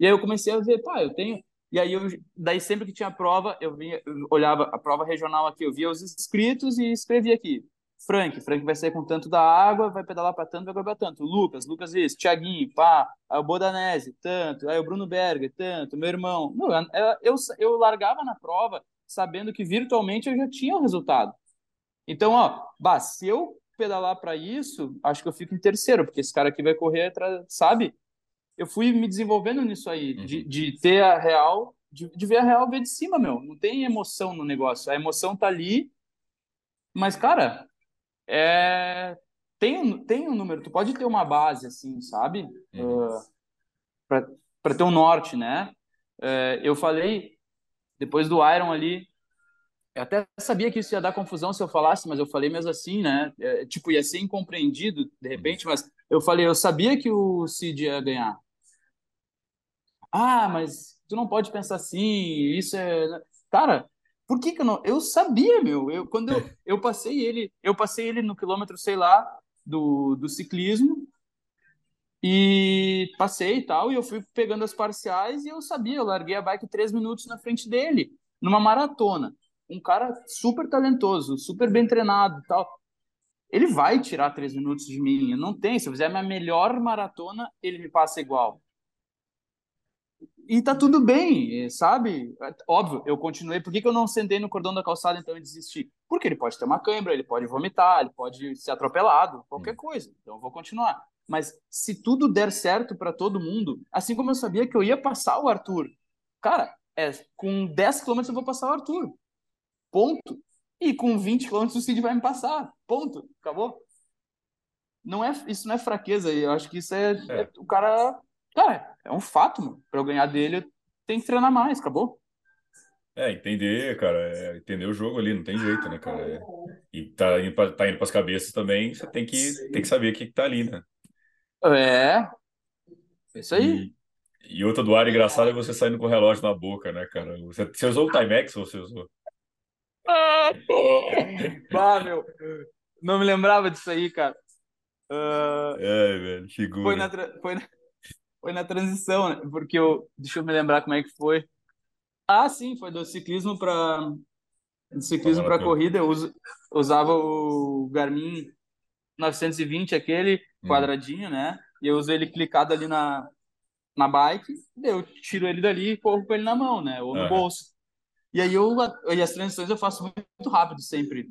E aí eu comecei a ver, pá, eu tenho e aí, eu, daí sempre que tinha prova, eu, vinha, eu olhava a prova regional aqui, eu via os inscritos e escrevia aqui. Frank, Frank vai sair com tanto da água, vai pedalar para tanto, vai correr para tanto. Lucas, Lucas isso, Thiaguinho, pá, o Bodanese, tanto, aí o Bruno Berger, tanto, meu irmão. Não, eu, eu, eu largava na prova sabendo que virtualmente eu já tinha o resultado. Então, ó, bah, se eu pedalar para isso, acho que eu fico em terceiro, porque esse cara aqui vai correr, sabe? eu fui me desenvolvendo nisso aí, uhum. de, de ter a real, de, de ver a real ver de cima, meu. Não tem emoção no negócio. A emoção tá ali, mas, cara, é... tem, um, tem um número. Tu pode ter uma base, assim, sabe? Uhum. Uh, para ter um norte, né? Uh, eu falei, depois do Iron ali, eu até sabia que isso ia dar confusão se eu falasse, mas eu falei mesmo assim, né? É, tipo, ia ser incompreendido de repente, uhum. mas eu falei, eu sabia que o Cid ia ganhar. Ah, mas tu não pode pensar assim, isso é. Cara, por que que eu não. Eu sabia, meu. Eu, quando eu, eu passei ele, eu passei ele no quilômetro, sei lá, do, do ciclismo. E passei e tal, e eu fui pegando as parciais e eu sabia, eu larguei a bike três minutos na frente dele, numa maratona. Um cara super talentoso, super bem treinado e tal. Ele vai tirar três minutos de mim, não tem. Se eu fizer a minha melhor maratona, ele me passa igual e tá tudo bem, sabe? Óbvio, eu continuei. Por que, que eu não sentei no cordão da calçada então e desisti? Porque ele pode ter uma câimbra, ele pode vomitar, ele pode ser atropelado, qualquer coisa. Então eu vou continuar. Mas se tudo der certo para todo mundo, assim como eu sabia que eu ia passar o Arthur, cara, é, com 10 km eu vou passar o Arthur. Ponto. E com 20 km o Cid vai me passar. Ponto. Acabou. Não é, isso não é fraqueza, eu acho que isso é, é. é o cara Cara, é um fato, mano. Pra eu ganhar dele, tem que treinar mais, acabou. É, entender, cara, é entender o jogo ali, não tem jeito, né, cara? É, e tá indo, pra, tá indo pras cabeças também, você tem que, tem que saber o que, que tá ali, né? É, isso aí. E, e outra do ar engraçado é você saindo com o relógio na boca, né, cara? Você, você usou o Timex ou você usou? Ah, bah, meu, não me lembrava disso aí, cara. Uh, é, velho, figura. Foi na, foi na, foi na transição, né? Porque eu. Deixa eu me lembrar como é que foi. Ah, sim, foi do ciclismo para. Do ciclismo para corrida. Eu usava o Garmin 920, aquele hum. quadradinho, né? E eu uso ele clicado ali na, na bike. Eu tiro ele dali e corro com ele na mão, né? Ou no bolso. E aí eu. E as transições eu faço muito rápido sempre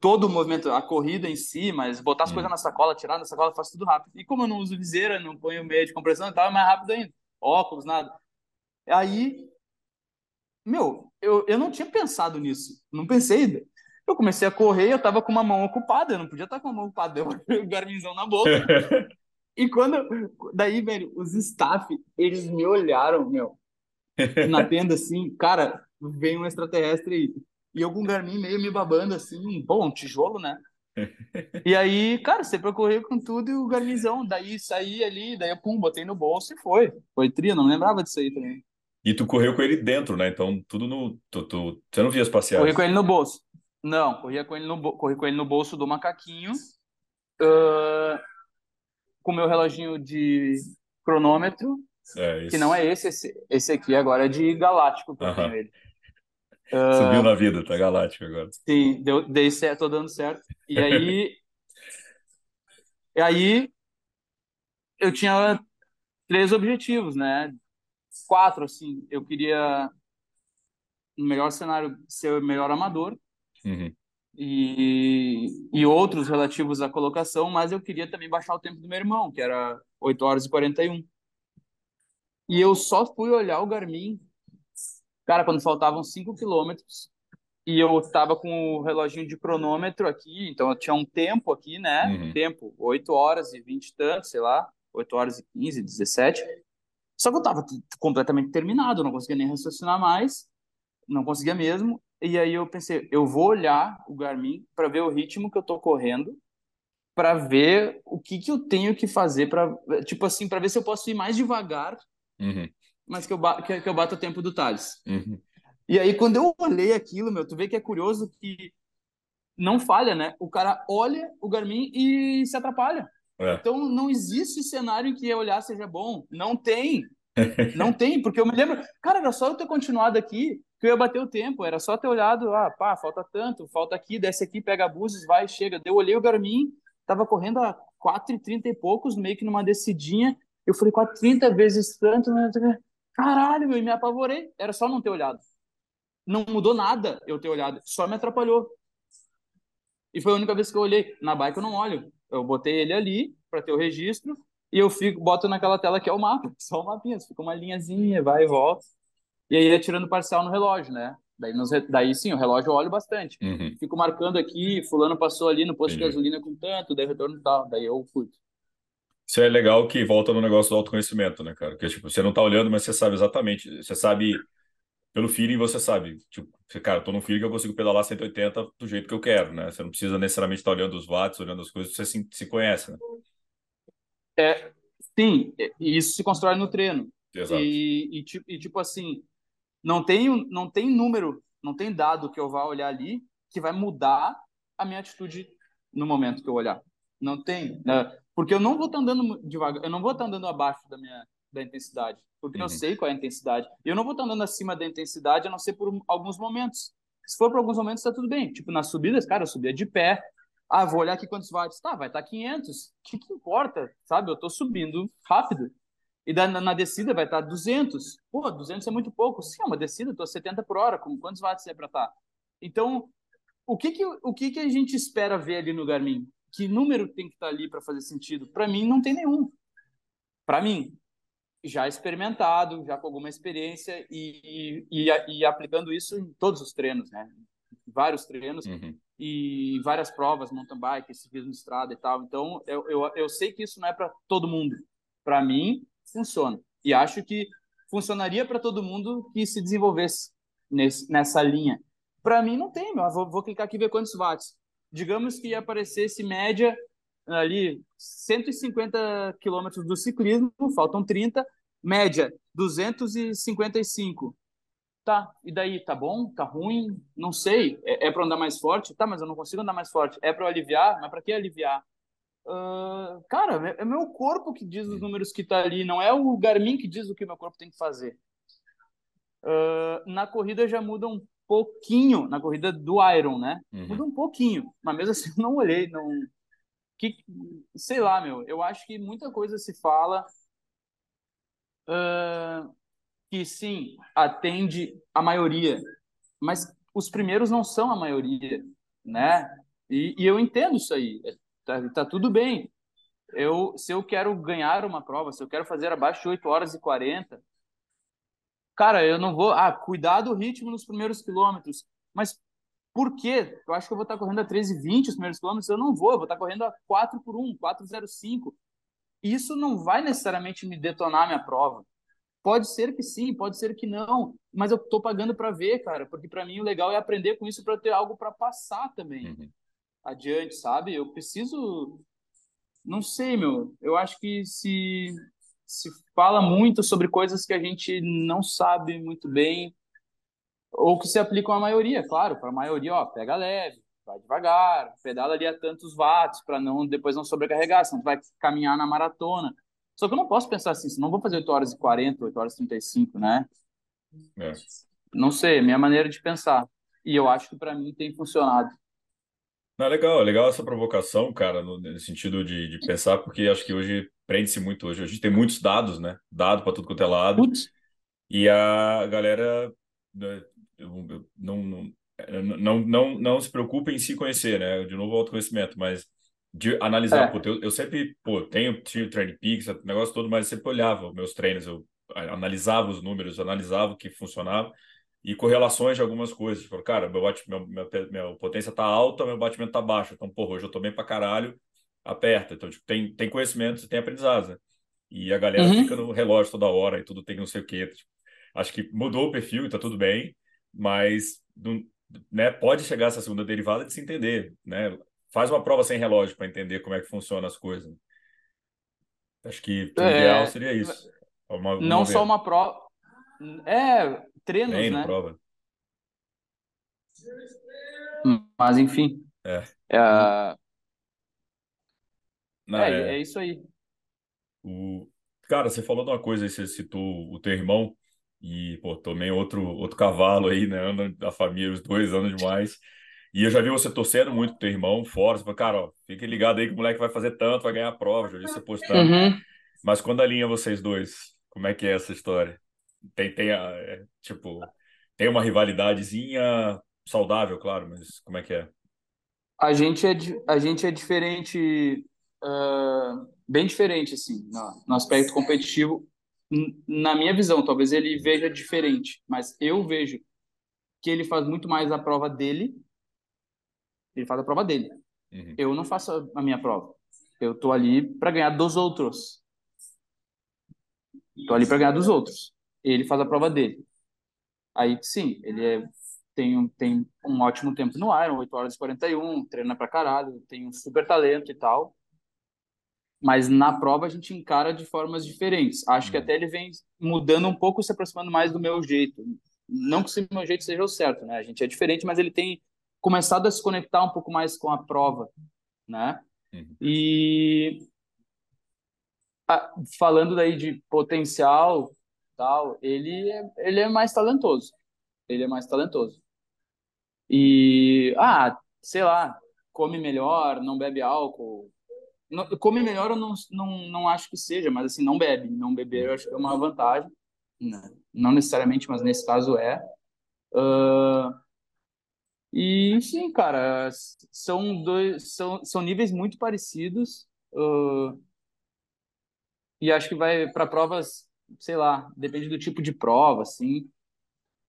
todo o movimento, a corrida em si, mas botar as hum. coisas na sacola, tirar da sacola, faz tudo rápido. E como eu não uso viseira, não ponho meio de compressão e tal, é mais rápido ainda. Óculos, nada. Aí, meu, eu, eu não tinha pensado nisso. Não pensei ainda. Eu comecei a correr, eu tava com uma mão ocupada, eu não podia estar com a mão ocupada, eu o garminzão na boca. e quando, daí, velho, os staff, eles me olharam, meu, na tenda assim, cara, vem um extraterrestre. E eu com o Garmin meio me babando, assim, bom, um tijolo, né? e aí, cara, você percorreu com tudo e o Garminzão, daí saí ali, daí eu, pum, botei no bolso e foi. Foi tria, não lembrava disso aí também. E tu correu com ele dentro, né? Então, tudo no. Tu, tu, você não via as passeadas? Corri com ele no bolso. Não, corria com ele no, corri com ele no bolso do macaquinho. Uh, com meu reloginho de cronômetro. É, que não é esse, esse, esse aqui agora é de galáctico que uh -huh. eu tenho ele. Subiu na vida, tá galáctico agora. Sim, deu, dei certo, tô dando certo. E aí, e aí eu tinha três objetivos, né? Quatro, assim. Eu queria, no melhor cenário, ser o melhor amador. Uhum. E e outros relativos à colocação, mas eu queria também baixar o tempo do meu irmão, que era 8 horas e 41. E eu só fui olhar o Garmin, cara, quando faltavam 5 quilômetros, e eu estava com o reloginho de cronômetro aqui, então eu tinha um tempo aqui, né? Uhum. Tempo, 8 horas e 20 e tanto, sei lá, 8 horas e 15, 17. Só que eu estava completamente terminado, não conseguia nem raciocinar mais, não conseguia mesmo. E aí eu pensei, eu vou olhar o Garmin para ver o ritmo que eu tô correndo, para ver o que que eu tenho que fazer para, tipo assim, para ver se eu posso ir mais devagar, uhum. Mas que eu, que, que eu bato o tempo do Thales. Uhum. E aí, quando eu olhei aquilo, meu, tu vê que é curioso que não falha, né? O cara olha o Garmin e se atrapalha. É. Então, não existe cenário em que olhar seja bom. Não tem. Não tem, porque eu me lembro, cara, era só eu ter continuado aqui que eu ia bater o tempo, era só ter olhado, ah, pá, falta tanto, falta aqui, desce aqui, pega buses, vai, chega. Eu olhei o Garmin, tava correndo a 4,30 e poucos, meio que numa descidinha, eu falei, 4,30 vezes tanto, né? Caralho, meu, me apavorei, era só não ter olhado não mudou nada eu ter olhado, só me atrapalhou. E foi a única vez que eu olhei. Na bike eu não olho. Eu botei ele ali para ter o registro e eu fico, boto naquela tela que é o mapa, só o mapinha, fica uma linhazinha, vai e volta. E aí ia tirando parcial no relógio, né? Daí, nos, daí sim, o relógio eu olho bastante. Uhum. Fico marcando aqui, fulano passou ali no posto Entendi. de gasolina com tanto, daí retorno tal, daí eu curto. Isso é legal que volta no negócio do autoconhecimento, né, cara? Porque, tipo, você não tá olhando, mas você sabe exatamente, você sabe pelo feeling você sabe, tipo, cara, eu tô num feeling que eu consigo pedalar 180 do jeito que eu quero, né? Você não precisa necessariamente estar olhando os watts, olhando as coisas, você se, se conhece, né? É, sim, e isso se constrói no treino. Exato. E, e, e, tipo assim, não tem, não tem número, não tem dado que eu vá olhar ali que vai mudar a minha atitude no momento que eu olhar. Não tem, né? Porque eu não vou estar andando devagar, eu não vou estar andando abaixo da minha da intensidade, porque uhum. eu sei qual é a intensidade. E eu não vou estar andando acima da intensidade, a não ser por alguns momentos. Se for por alguns momentos, está tudo bem. Tipo, nas subidas, cara, eu subia de pé. Ah, vou olhar aqui quantos watts. Tá, vai estar tá 500. O que, que importa? Sabe? Eu estou subindo rápido. E da, na, na, descida vai estar tá 200. Pô, 200 é muito pouco. Sim, é uma descida, estou 70 por hora. Com quantos watts é para estar? Tá? Então, o que que, o que que a gente espera ver ali no Garmin? Que número tem que estar tá ali para fazer sentido? Para mim, não tem nenhum. Para mim, já experimentado, já com alguma experiência e, e, e, aplicando isso em todos os treinos, né? Vários treinos uhum. e várias provas, mountain bike, ciclismo de estrada e tal. Então, eu, eu, eu sei que isso não é para todo mundo. Para mim, funciona. E acho que funcionaria para todo mundo que se desenvolvesse nesse, nessa linha. Para mim, não tem, meu. Vou, vou clicar aqui e ver quantos watts. Digamos que aparecesse média ali 150 quilômetros do ciclismo, faltam 30, média 255. Tá, e daí? Tá bom? Tá ruim? Não sei. É, é para andar mais forte? Tá, mas eu não consigo andar mais forte. É para aliviar? Mas para que aliviar? Uh, cara, é meu corpo que diz os números que tá ali, não é o Garmin que diz o que meu corpo tem que fazer. Uh, na corrida já muda um pouquinho, na corrida do Iron, né? Uhum. Muda um pouquinho, mas mesmo assim eu não olhei, não, que sei lá, meu, eu acho que muita coisa se fala uh, que sim, atende a maioria, mas os primeiros não são a maioria, né? E, e eu entendo isso aí, é, tá, tá, tudo bem. Eu, se eu quero ganhar uma prova, se eu quero fazer abaixo de 8 horas e 40, cara, eu não vou. Ah, cuidar do ritmo nos primeiros quilômetros. Mas por quê? Eu acho que eu vou estar correndo a 13,20 os primeiros quilômetros. Eu não vou, eu vou estar correndo a 4 por 1, 4,05. Isso não vai necessariamente me detonar a minha prova. Pode ser que sim, pode ser que não, mas eu estou pagando para ver, cara, porque para mim o legal é aprender com isso para ter algo para passar também uhum. adiante, sabe? Eu preciso, não sei, meu. Eu acho que se se fala muito sobre coisas que a gente não sabe muito bem, ou que se aplicam à maioria, claro, para a maioria, ó, pega leve, vai devagar, pedala ali a tantos watts para não depois não sobrecarregar, senão vai caminhar na maratona. Só que eu não posso pensar assim, não vou fazer 8 horas e 40, 8 horas e 35, né? É. Não sei, é minha maneira de pensar. E eu acho que para mim tem funcionado. Não, é legal, é legal essa provocação, cara, no, no sentido de, de pensar, porque acho que hoje prende-se muito hoje. A gente tem muitos dados, né? Dado para tudo quanto é lado. Putz. E a galera né, não, não, é, não, não, não se preocupe em se conhecer, né? De novo, autoconhecimento, mas de analisar. É. Pô, eu, eu sempre, pô, tenho, tinha Training Peaks, o negócio todo, mas sempre olhava meus treinos, eu analisava os números, analisava o que funcionava e correlações de algumas coisas. Tipo, cara, meu, bate, meu, meu, minha potência tá alta, meu batimento tá baixo. Então, porra, hoje eu tô bem pra caralho, aperta. Então, tipo, tem, tem conhecimento, tem aprendizado, né? E a galera uhum. fica no relógio toda hora e tudo tem não sei o quê. Tipo, acho que mudou o perfil e tá tudo bem, mas né, pode chegar essa segunda derivada de se entender, né? Faz uma prova sem relógio para entender como é que funcionam as coisas. Acho que o é... ideal seria isso. Uma, uma não vez. só uma prova. É, treinos, Treino, né? prova. Mas, enfim. É. É, Não, é, é, é isso aí. O... Cara, você falou de uma coisa aí, você citou o teu irmão. E, pô, também outro, outro cavalo aí, né? Anda da família, os dois andam demais. E eu já vi você torcendo muito pro teu irmão fora. Você falou, cara, ó, fique ligado aí que o moleque vai fazer tanto, vai ganhar a prova. Já vi você postando. Uhum. Mas quando alinha vocês dois, como é que é essa história? Tem, tem a, é, tipo, tem uma rivalidadezinha saudável, claro, mas como é que é? A gente é, a gente é diferente, uh, bem diferente, assim, no, no aspecto competitivo na minha visão, talvez ele veja diferente, mas eu vejo que ele faz muito mais a prova dele. Ele faz a prova dele. Uhum. Eu não faço a minha prova. Eu tô ali para ganhar dos outros. Tô ali para ganhar dos outros. Ele faz a prova dele. Aí sim, ele é, tem, um, tem um ótimo tempo no Iron, 8 horas e 41, treina pra caralho, tem um super talento e tal mas na prova a gente encara de formas diferentes. Acho que uhum. até ele vem mudando um pouco, se aproximando mais do meu jeito. Não que o meu jeito seja o certo, né? A gente é diferente, mas ele tem começado a se conectar um pouco mais com a prova, né? Uhum. E falando daí de potencial, tal, ele é, ele é mais talentoso. Ele é mais talentoso. E ah, sei lá, come melhor, não bebe álcool, não, come melhor eu não, não, não acho que seja, mas assim, não bebe. Não beber eu acho que é uma vantagem. Não, né? não necessariamente, mas nesse caso é. Uh, e sim, cara, são dois são, são níveis muito parecidos. Uh, e acho que vai para provas, sei lá, depende do tipo de prova, assim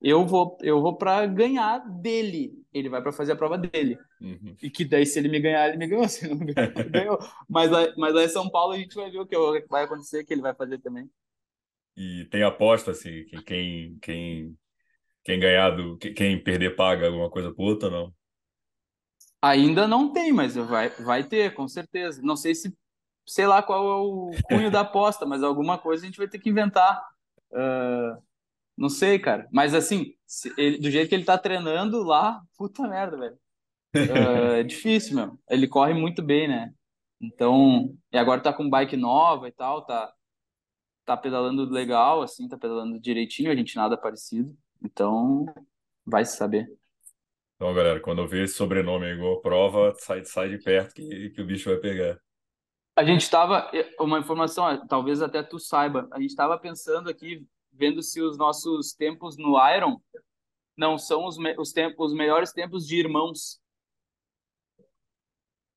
eu vou eu vou para ganhar dele. Ele vai para fazer a prova dele. Uhum. E que daí, se ele me ganhar, ele me ganhou. Se ele não me ganhar, ele ganhou. Mas, mas lá em São Paulo a gente vai ver o que vai acontecer, que ele vai fazer também. E tem aposta, assim, que quem, quem, quem ganhar, do, quem perder paga alguma coisa por outra, não? Ainda não tem, mas vai, vai ter, com certeza. Não sei se, sei lá qual é o cunho da aposta, mas alguma coisa a gente vai ter que inventar. Uh, não sei, cara. Mas assim, ele, do jeito que ele tá treinando lá, puta merda, velho. Uh, é difícil, meu. Ele corre muito bem, né? Então, e agora tá com bike nova e tal, tá, tá pedalando legal, assim, tá pedalando direitinho, a gente nada parecido. Então, vai se saber. Então, galera, quando eu ver esse sobrenome igual prova, sai, sai de perto que, que o bicho vai pegar. A gente estava, uma informação, talvez até tu saiba, a gente estava pensando aqui, vendo se os nossos tempos no Iron não são os, os, tempos, os melhores tempos de irmãos.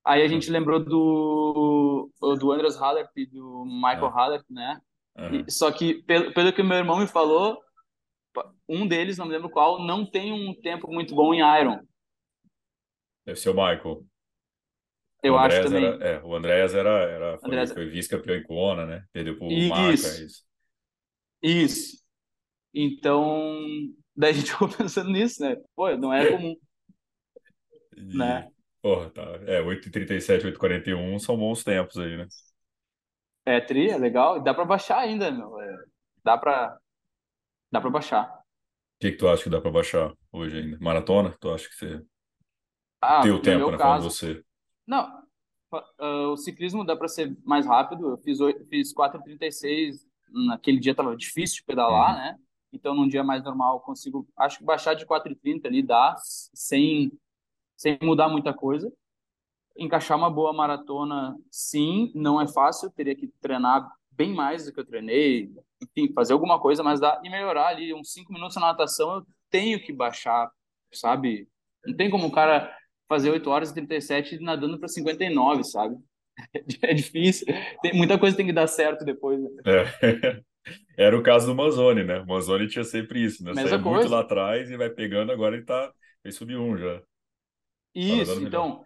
Aí a gente lembrou do, do Andreas Hallert e do Michael ah. Hallert, né? Uhum. E, só que, pelo, pelo que meu irmão me falou, um deles, não me lembro qual, não tem um tempo muito bom em Iron. Deve ser o Michael. Eu acho também. Era, é, o Andreas era, era, foi, Andreas... foi vice-campeão em Kona, né? Perdeu pro Marca, isso. Isso. Então, daí a gente ficou pensando nisso, né? Pô, não é comum. E, né? Porra, tá. É, 8h37, 8h41 são bons tempos aí, né? É, tri, é legal. Dá pra baixar ainda, meu. É, dá pra, dá pra baixar. O que, que tu acha que dá pra baixar hoje ainda? Maratona? Tu acha que você ah, tem o tempo, né? Caso, você. Não, uh, o ciclismo dá pra ser mais rápido. Eu fiz, fiz 4h36 naquele dia estava difícil de pedalar, uhum. né? Então, num dia mais normal, consigo, acho que baixar de 4,30 ali dá, sem, sem mudar muita coisa. Encaixar uma boa maratona, sim, não é fácil, teria que treinar bem mais do que eu treinei, enfim, fazer alguma coisa, mas dá e melhorar ali uns 5 minutos na natação, eu tenho que baixar, sabe? Não tem como o cara fazer 8 horas e 37 nadando para 59, sabe? É difícil. Tem, muita coisa tem que dar certo depois. Né? É. Era o caso do Manzoni, né? O Manzoni tinha sempre isso, né? Saia muito lá atrás e vai pegando, agora ele tá. Ele subiu um já. Isso, então.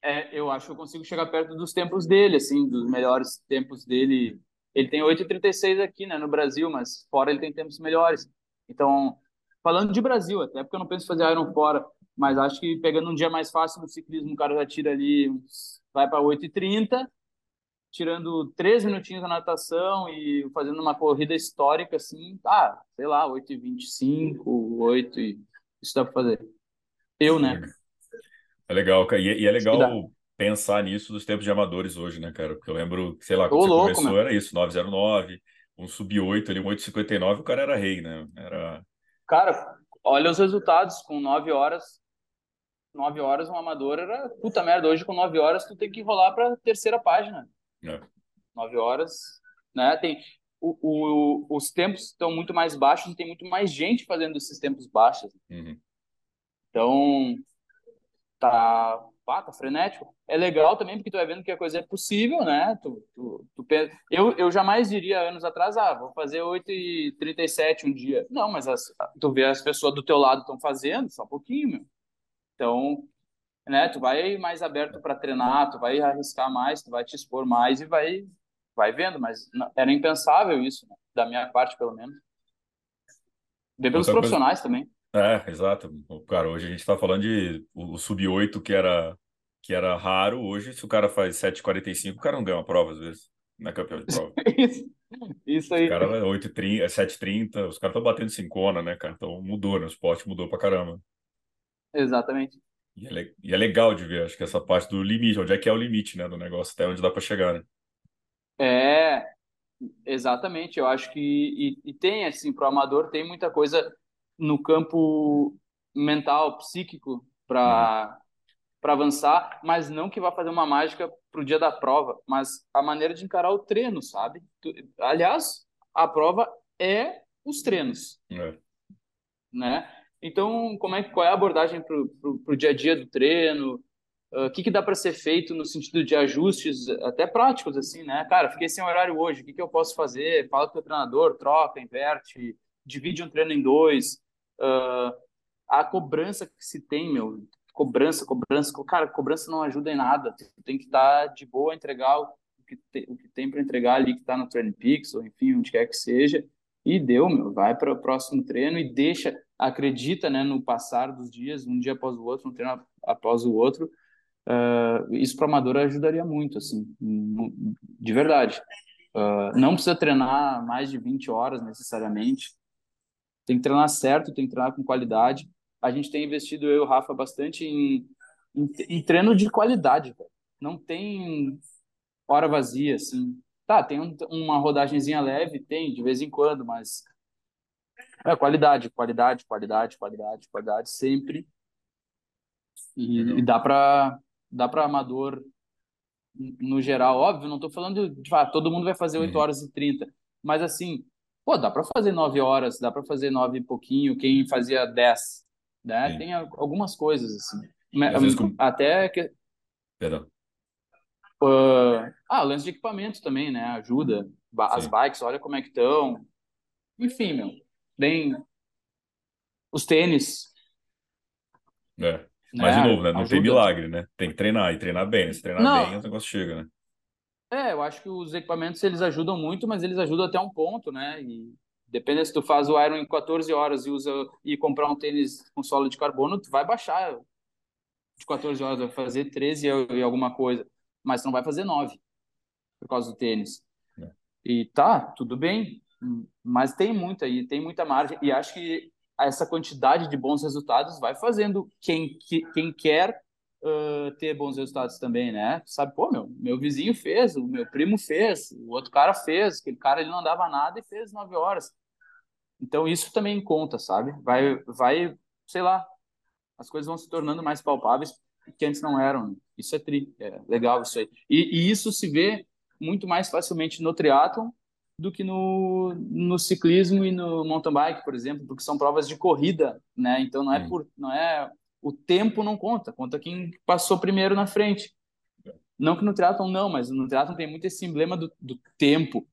É, eu acho que eu consigo chegar perto dos tempos dele, assim, dos melhores tempos dele. Ele tem 8,36 aqui, né, no Brasil, mas fora ele tem tempos melhores. Então, falando de Brasil, até porque eu não penso fazer Iron fora, mas acho que pegando um dia mais fácil no ciclismo, o cara já tira ali, vai para 8,30 tirando três minutinhos na natação e fazendo uma corrida histórica, assim, ah, sei lá, 8,25, 8 e isso dá para fazer. Eu, né? É legal, cara. E, é legal pensar nisso dos tempos de amadores hoje, né, cara? Porque eu lembro, sei lá, quando Ô, você louco, começou, meu. era isso, 909, um sub-8 ali, um 8,59, o cara era rei, né? Era... Cara, olha os resultados, com 9 horas, 9 horas um amador era puta merda. Hoje com 9 horas tu tem que rolar para terceira página. É. Nove horas, né? Tem o, o, os tempos estão muito mais baixos e tem muito mais gente fazendo esses tempos baixos. Uhum. Então, tá, pá, tá frenético. É legal também porque tu vai vendo que a coisa é possível, né? Tu, tu, tu eu, eu jamais diria anos atrás, ah, vou fazer 8 e 37 um dia. Não, mas as, tu vê as pessoas do teu lado estão fazendo, só um pouquinho, meu. Então, né? Tu vai mais aberto para treinar, tu vai arriscar mais, tu vai te expor mais e vai vai vendo, mas era impensável isso, né? da minha parte pelo menos. Ver pelos Outra profissionais coisa... também. É, exato. Cara, hoje a gente está falando de o, sub-8 que era que era raro, hoje se o cara faz 7,45, o cara não ganha uma prova às vezes, não é campeão de prova. isso, isso aí. Os caras 8,30, 7,30, os caras estão batendo cincona, né, cara? Então mudou, né? O esporte mudou pra caramba. Exatamente. E é, e é, legal de ver, acho que essa parte do limite, onde é que é o limite, né, do negócio, até onde dá para chegar, né? É, exatamente. Eu acho que e, e tem assim para o amador tem muita coisa no campo mental, psíquico para uhum. para avançar, mas não que vá fazer uma mágica pro dia da prova, mas a maneira de encarar o treino, sabe? Tu, aliás, a prova é os treinos, é. né? Então, como é, qual é a abordagem para o dia a dia do treino? Ah, o uh, que, que dá para ser feito no sentido de ajustes, até práticos, assim, né? Cara, fiquei sem horário hoje, o que, que eu posso fazer? Fala com o treinador, troca, inverte, divide um treino em dois. Uh, a cobrança que se tem, meu, cobrança, cobrança, cara, cobrança não ajuda em nada. Tu tem que estar de boa, entregar o que, te, o que tem para entregar ali, que está no Training Peaks, ou enfim, onde quer que seja, e deu, meu, vai para o próximo treino e deixa acredita né, no passar dos dias, um dia após o outro, um treino após o outro, uh, isso para amador ajudaria muito, assim, de verdade. Uh, não precisa treinar mais de 20 horas necessariamente, tem que treinar certo, tem que treinar com qualidade. A gente tem investido, eu e o Rafa, bastante em, em, em treino de qualidade, não tem hora vazia, assim. Tá, tem um, uma rodagenzinha leve, tem, de vez em quando, mas é, qualidade, qualidade, qualidade, qualidade, qualidade, sempre. E, e dá para dá para amador no geral, óbvio, não estou falando de ah, todo mundo vai fazer 8 uhum. horas e 30, mas assim, pô, dá para fazer 9 horas, dá para fazer 9 e pouquinho, quem fazia 10, né? Sim. Tem algumas coisas assim. Com... Até que Perdão. Uh, ah, lance de equipamento também, né? Ajuda. As Sim. bikes, olha como é que estão. Enfim, meu bem os tênis. É. Mas, né? de novo, né? Não Ajuda. tem milagre, né? Tem que treinar e treinar bem. Se treinar não. bem, o negócio chega, né? É, eu acho que os equipamentos eles ajudam muito, mas eles ajudam até um ponto, né? E depende se tu faz o Iron em 14 horas e usa e comprar um tênis com solo de carbono, tu vai baixar de 14 horas, vai fazer 13 e alguma coisa, mas tu não vai fazer 9 por causa do tênis. É. E tá, tudo bem. Mas tem muito aí, tem muita margem, e acho que essa quantidade de bons resultados vai fazendo quem, quem quer uh, ter bons resultados também, né? Sabe, pô, meu, meu vizinho fez, o meu primo fez, o outro cara fez, aquele cara ele não andava nada e fez nove horas. Então isso também conta, sabe? Vai, vai, sei lá, as coisas vão se tornando mais palpáveis que antes não eram. Isso é tri, é legal isso aí. E, e isso se vê muito mais facilmente no triatlon do que no, no ciclismo e no mountain bike, por exemplo, porque são provas de corrida, né? Então não é por não é o tempo não conta, conta quem passou primeiro na frente. Não que no triatlon não, mas no triatlon tem muito esse emblema do, do tempo,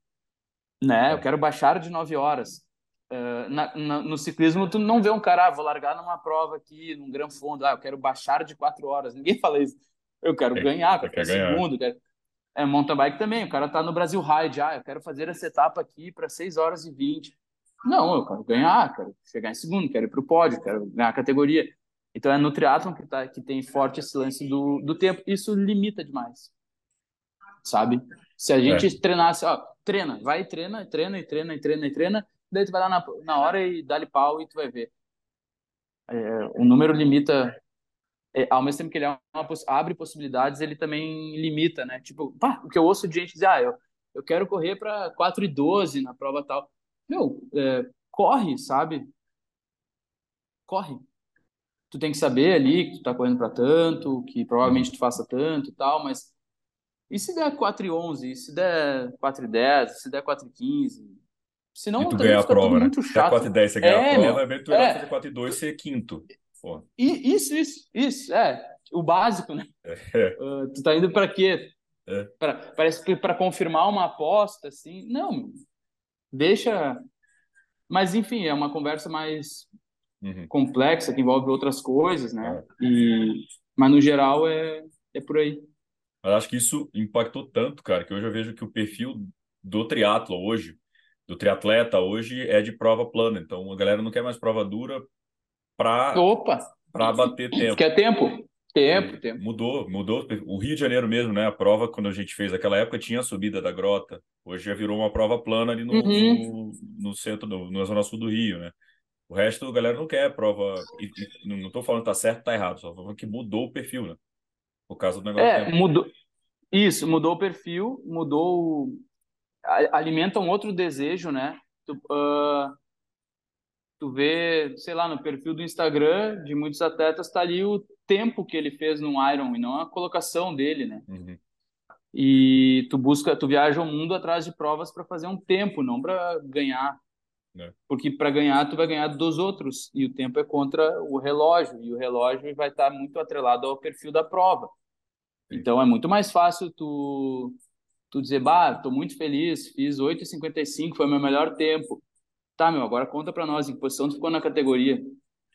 né? Eu quero baixar de nove horas. Uh, na, na, no ciclismo, tu não vê um cara, ah, vou largar numa prova aqui, num gran fundo, ah, eu quero baixar de quatro horas. Ninguém fala isso. Eu quero é, ganhar, eu quero ganhar. segundo, quero... É, mountain bike também, o cara tá no Brasil Ride, ah, eu quero fazer essa etapa aqui para 6 horas e 20. Não, eu quero ganhar, quero chegar em segundo, quero ir pro pódio, quero ganhar a categoria. Então é no triatlon que, tá, que tem forte esse lance do, do tempo. Isso limita demais, sabe? Se a gente é. treinasse, ó, treina, vai e treina, treina e treina e treina e treina, daí tu vai lá na, na hora e dá-lhe pau e tu vai ver. É, o número limita, ao mesmo tempo que ele é uma, abre possibilidades, ele também limita, né? Tipo, pá, o que eu ouço de gente dizer, ah, eu, eu quero correr para 4 e 12 na prova tal. Meu, é, corre, sabe? Corre tu tem que saber ali que tu tá correndo para tanto, que provavelmente tu faça tanto e tal, mas e se der 4 e 11, e se der 4 e 10, e se der 4 e 15? Senão e tu ganhar a prova, né? muito chato. 4 e 10 você ganha é, a prova, meu, é tu é, fazer 4 e 2 ser quinto. Pô. E, isso, isso, isso, é. O básico, né? É. Uh, tu tá indo para quê? É. Pra, parece que para confirmar uma aposta, assim. Não, deixa. Mas, enfim, é uma conversa mais uhum. complexa que envolve outras coisas, né? É. E, mas no geral é, é por aí. Eu acho que isso impactou tanto, cara, que hoje eu vejo que o perfil do triatlo hoje, do triatleta hoje, é de prova plana. Então a galera não quer mais prova dura para para bater tempo. Quer tempo? Tempo, tempo. Mudou, mudou. O Rio de Janeiro mesmo, né? A prova, quando a gente fez aquela época, tinha a subida da grota. Hoje já virou uma prova plana ali no, uhum. no, no, centro, no, na zona sul do Rio, né? O resto, a galera não quer prova. E, e, não estou falando que tá certo, tá errado, só falando que mudou o perfil, né? Por causa do negócio. É, mudou. Isso, mudou o perfil, mudou. Alimenta um outro desejo, né? Uh, tu vê, sei lá, no perfil do Instagram de muitos atletas, tá ali o tempo que ele fez no Iron e não a colocação dele, né? Uhum. E tu busca, tu viaja o mundo atrás de provas para fazer um tempo, não para ganhar. É. Porque para ganhar, tu vai ganhar dos outros. E o tempo é contra o relógio. E o relógio vai estar tá muito atrelado ao perfil da prova. Então é muito mais fácil tu, tu dizer, bah, tô muito feliz, fiz 8,55, foi o meu melhor tempo. Tá, meu, agora conta para nós, em que posição tu ficou na categoria?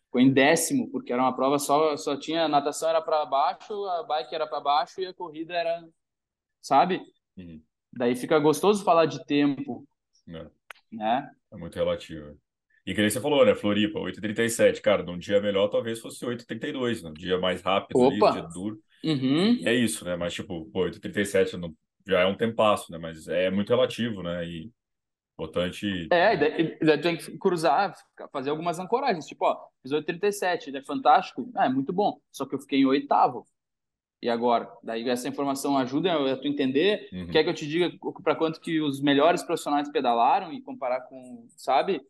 Ficou em décimo, porque era uma prova só, só tinha, a natação era para baixo, a bike era para baixo e a corrida era, sabe? Uhum. Daí fica gostoso falar de tempo, é. né? É muito relativo. E que nem você falou, né? Floripa, 8h37. Cara, num dia melhor talvez fosse 8h32, num dia mais rápido, ali, dia duro. Uhum. é isso, né? Mas, tipo, pô, 8h37 não, já é um tempasso, né? Mas é muito relativo, né? E importante. É, e daí, daí tem que cruzar, fazer algumas ancoragens. Tipo, ó, fiz 8h37, ele é fantástico. Ah, é muito bom. Só que eu fiquei em oitavo. E agora? Daí essa informação ajuda a tu entender. Uhum. Quer que eu te diga para quanto que os melhores profissionais pedalaram e comparar com, sabe?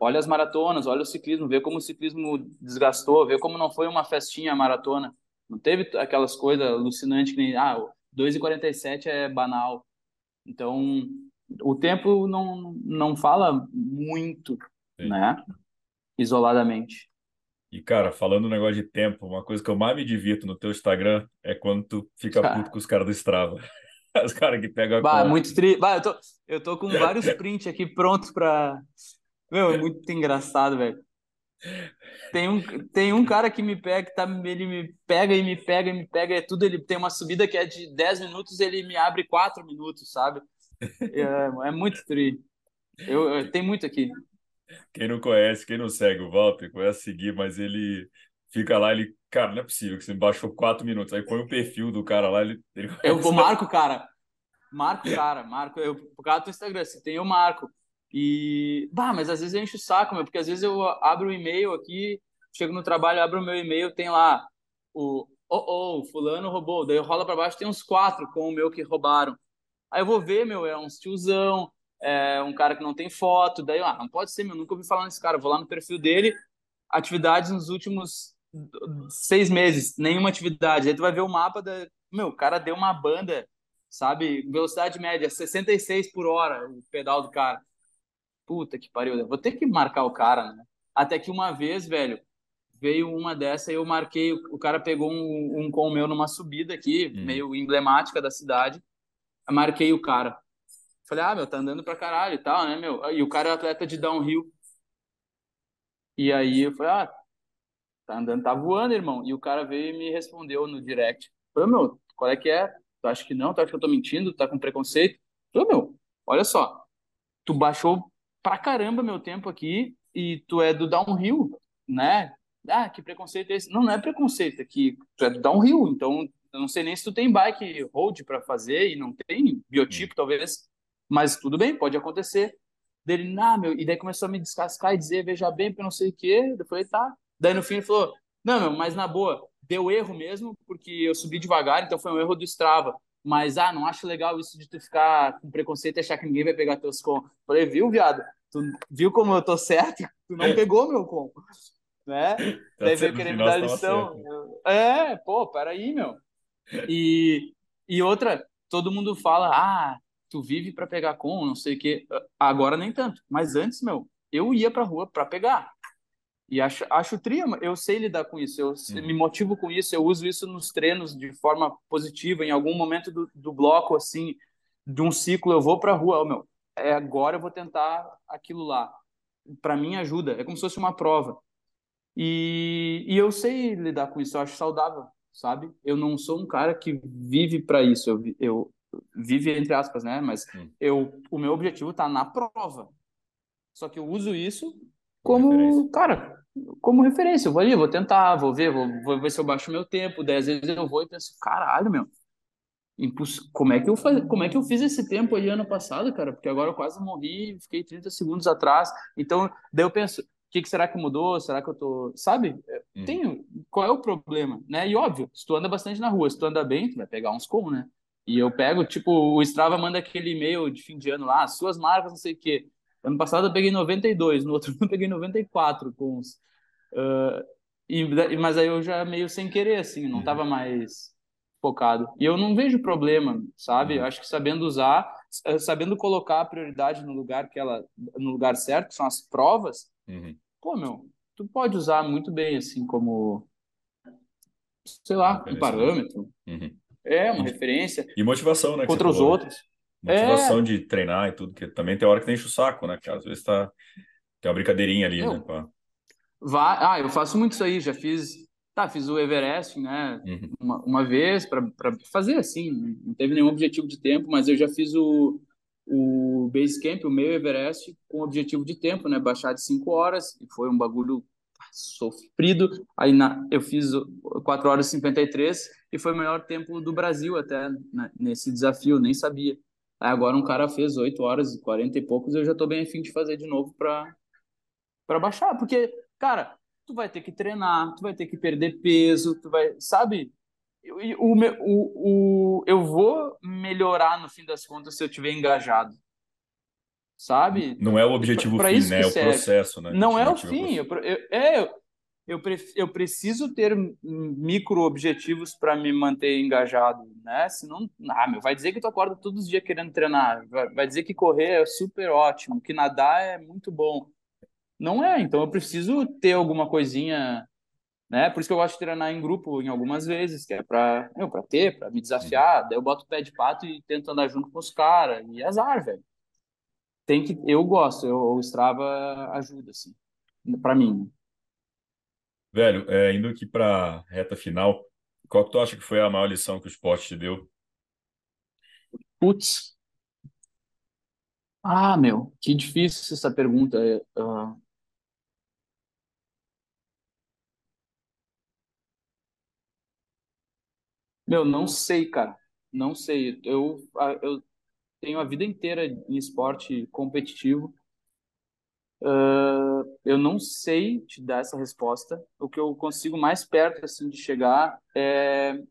Olha as maratonas, olha o ciclismo, vê como o ciclismo desgastou, vê como não foi uma festinha a maratona. Não teve aquelas coisas alucinantes que nem, ah, 2,47 é banal. Então, o tempo não, não fala muito, Sim. né? Isoladamente. E, cara, falando um negócio de tempo, uma coisa que eu mais me divirto no teu Instagram é quando tu fica puto com os caras do Strava. Os caras que pegam a bah, muito tri... bah, eu, tô, eu tô com vários prints aqui prontos pra. Meu, é muito engraçado, velho. Tem um, tem um cara que me pega, que tá, ele me pega e me pega e me pega, é tudo. Ele tem uma subida que é de 10 minutos, ele me abre 4 minutos, sabe? É, é muito tri. Eu, eu, tem muito aqui. Quem não conhece, quem não segue o Walter, conhece seguir, mas ele fica lá, ele, cara, não é possível que você baixou quatro minutos, aí põe o perfil do cara lá, ele. ele eu vou marco cara. Marco cara, marco. Eu, por causa do Instagram, se tem, eu marco. E. Bah, mas às vezes eu encho o saco, meu, porque às vezes eu abro o e-mail aqui, chego no trabalho, abro o meu e-mail, tem lá o. Oh, oh, fulano roubou. Daí rola para baixo, tem uns quatro com o meu que roubaram. Aí eu vou ver, meu, é uns tiozão, é um cara que não tem foto, daí, ah, não pode ser, meu, nunca ouvi falar nesse cara, vou lá no perfil dele, atividades nos últimos seis meses, nenhuma atividade, aí tu vai ver o mapa da, meu, o cara deu uma banda, sabe, velocidade média, 66 por hora, o pedal do cara, puta que pariu, vou ter que marcar o cara, né, até que uma vez, velho, veio uma dessa e eu marquei, o cara pegou um, um com o meu numa subida aqui, hum. meio emblemática da cidade, marquei o cara. Falei, ah, meu, tá andando pra caralho e tal, né, meu? E o cara é atleta de downhill. E aí eu falei, ah, tá andando, tá voando, irmão. E o cara veio e me respondeu no direct. Falei, meu, qual é que é? Tu acha que não? Tu acha que eu tô mentindo? Tu tá com preconceito? Falei, meu, olha só, tu baixou pra caramba meu tempo aqui e tu é do downhill, né? Ah, que preconceito é esse? Não, não é preconceito, é que tu é do downhill, então eu não sei nem se tu tem bike road para fazer e não tem biotipo, talvez, mas tudo bem, pode acontecer. Dele, nah, meu, e daí começou a me descascar e dizer, veja bem, porque não sei o quê. Eu falei, tá. Daí no fim ele falou, não, meu, mas na boa, deu erro mesmo, porque eu subi devagar, então foi um erro do Strava. Mas, ah, não acho legal isso de tu ficar com preconceito e achar que ninguém vai pegar teus com. Falei, viu, viado? Tu viu como eu tô certo? Tu não pegou meu com. Né? Tá Daí veio querer me dar lição. É, pô, peraí, meu. E, e outra, todo mundo fala, ah, tu vive para pegar com, não sei o quê. Agora nem tanto. Mas antes, meu, eu ia pra rua para pegar. E acho, acho tria, eu sei lidar com isso, eu uhum. me motivo com isso, eu uso isso nos treinos de forma positiva. Em algum momento do, do bloco, assim, de um ciclo, eu vou pra rua, oh, meu, é agora eu vou tentar aquilo lá. Para mim ajuda, é como se fosse uma prova. E, e eu sei lidar com isso, eu acho saudável, sabe? Eu não sou um cara que vive para isso, eu, eu vive entre aspas, né? Mas hum. eu, o meu objetivo tá na prova. Só que eu uso isso como, referência. cara, como referência. Eu vou ali, vou tentar, vou ver, vou, vou ver se eu baixo meu tempo. Dez vezes eu vou e penso, caralho, meu, como é que eu faz... como é que eu fiz esse tempo aí ano passado, cara? Porque agora eu quase morri, fiquei 30 segundos atrás. Então, daí eu penso, que, que será que mudou? Será que eu tô, sabe? Hum. Tenho, qual é o problema, né? E óbvio, se tu anda bastante na rua, se tu anda bem, tu vai pegar uns como, né? E eu pego, tipo, o Strava manda aquele e-mail de fim de ano lá, suas marcas, não sei o quê. Ano passado eu peguei 92, no outro ano eu peguei 94 com os. Uh, e, mas aí eu já meio sem querer, assim, não estava uhum. mais focado. E eu não vejo problema, sabe? Eu uhum. acho que sabendo usar, eh, sabendo colocar a prioridade no lugar que ela, no lugar certo, que são as provas, uhum. pô, meu, tu pode usar muito bem, assim, como, sei lá, um parâmetro. Uhum. É, uma e, referência. E motivação, né? Contra os falou. outros. Motivação é... de treinar e tudo, que também tem hora que enche o saco, né? Que às vezes tá... tem uma brincadeirinha ali, eu... né? Vai... Ah, eu faço muito isso aí, já fiz. Tá, fiz o Everest, né? Uhum. Uma, uma vez para fazer assim, não teve nenhum objetivo de tempo, mas eu já fiz o, o Basecamp, o meio Everest, com objetivo de tempo, né? Baixar de 5 horas, e foi um bagulho sofrido. Aí na, eu fiz 4 horas e 53 e foi o melhor tempo do Brasil até né, nesse desafio, nem sabia. Aí agora um cara fez 8 horas e 40 e poucos, eu já tô bem afim de fazer de novo para para baixar, porque, cara, tu vai ter que treinar, tu vai ter que perder peso, tu vai, sabe? O, o, o, eu vou melhorar no fim das contas se eu tiver engajado. Sabe? Não é o objetivo pra, pra fim, né? É o processo, né? Não é o fim. Eu, eu, é, eu, eu, eu preciso ter micro objetivos para me manter engajado, né? Senão, ah, meu, vai dizer que tu acorda todos os dias querendo treinar, vai, vai dizer que correr é super ótimo, que nadar é muito bom. Não é, então eu preciso ter alguma coisinha, né? Por isso que eu gosto de treinar em grupo em algumas vezes, que é para, para ter, para me desafiar. Daí eu boto o pé de pato e tento andar junto com os caras e azar, velho. Tem que, eu gosto, eu, o Strava ajuda assim, para mim. Velho, é, indo aqui para reta final, qual que tu acha que foi a maior lição que o esporte te deu? Putz. Ah, meu, que difícil essa pergunta. Uh... Meu, não sei, cara. Não sei. Eu, eu tenho a vida inteira em esporte competitivo. Uh, eu não sei te dar essa resposta. O que eu consigo mais perto assim de chegar é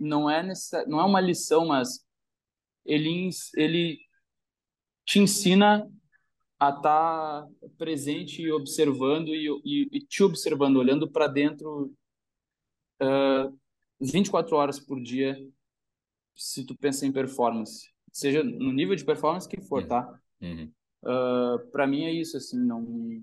não é nessa, não é uma lição, mas ele ele te ensina a estar tá presente e observando e, e, e te observando, olhando para dentro uh, 24 horas por dia, se tu pensa em performance, seja no nível de performance que for, uhum. tá? Uhum. Uh, para mim é isso, assim, não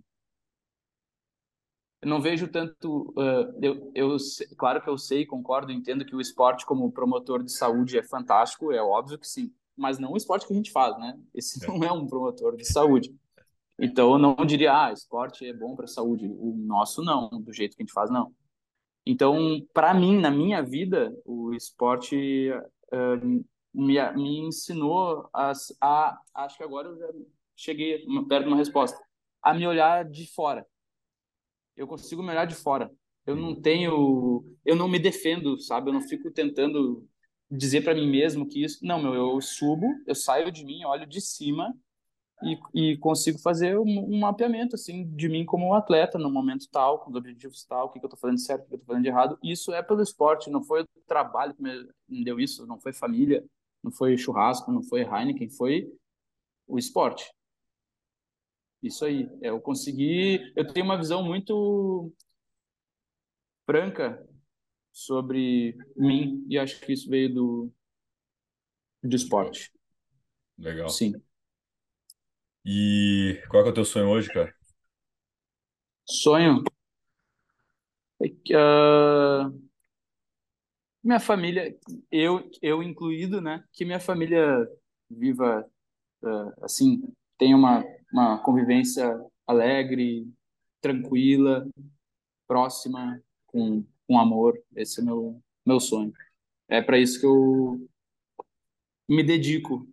eu não vejo tanto. Uh, eu, eu, claro que eu sei, concordo, entendo que o esporte, como promotor de saúde, é fantástico, é óbvio que sim. Mas não o esporte que a gente faz, né? Esse é. não é um promotor de saúde. Então, eu não diria, ah, esporte é bom para a saúde. O nosso, não. Do jeito que a gente faz, não. Então, para mim, na minha vida, o esporte uh, me, me ensinou a, a. Acho que agora eu já cheguei perto de uma resposta. A me olhar de fora eu consigo me olhar de fora. Eu não tenho, eu não me defendo, sabe? Eu não fico tentando dizer para mim mesmo que isso. Não, meu, eu subo, eu saio de mim, olho de cima e, e consigo fazer um, um, mapeamento assim de mim como atleta no momento tal, com os objetivos tal, o que, que eu estou fazendo certo, o que eu estou fazendo de errado. Isso é pelo esporte, não foi o trabalho que me deu isso, não foi família, não foi churrasco, não foi Heineken, foi o esporte. Isso aí. Eu consegui. Eu tenho uma visão muito franca sobre mim e acho que isso veio do, do esporte. Legal. Sim. E qual é, o teu sonho hoje, cara? Sonho? Uh, minha família, eu, eu incluído, né? Que minha família viva uh, assim, tenha uma uma convivência alegre, tranquila, próxima, com, com amor. Esse é meu meu sonho. É para isso que eu me dedico.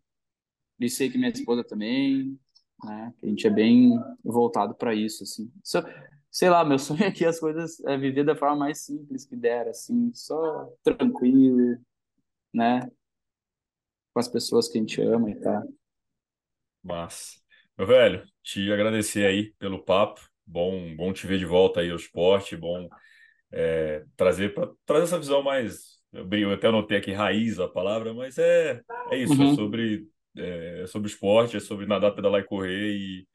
E sei que minha esposa também, né? A gente é bem voltado para isso, assim. Só, sei lá, meu sonho é que as coisas é viver da forma mais simples que der, assim, só tranquilo, né? Com as pessoas que a gente ama e tal. Mas meu velho, te agradecer aí pelo papo. Bom, bom te ver de volta aí ao esporte. Bom é, trazer para trazer essa visão mais. Eu até anotei aqui raiz a palavra, mas é, é isso. É uhum. É sobre é, é sobre esporte, é sobre nadar, pedalar e correr e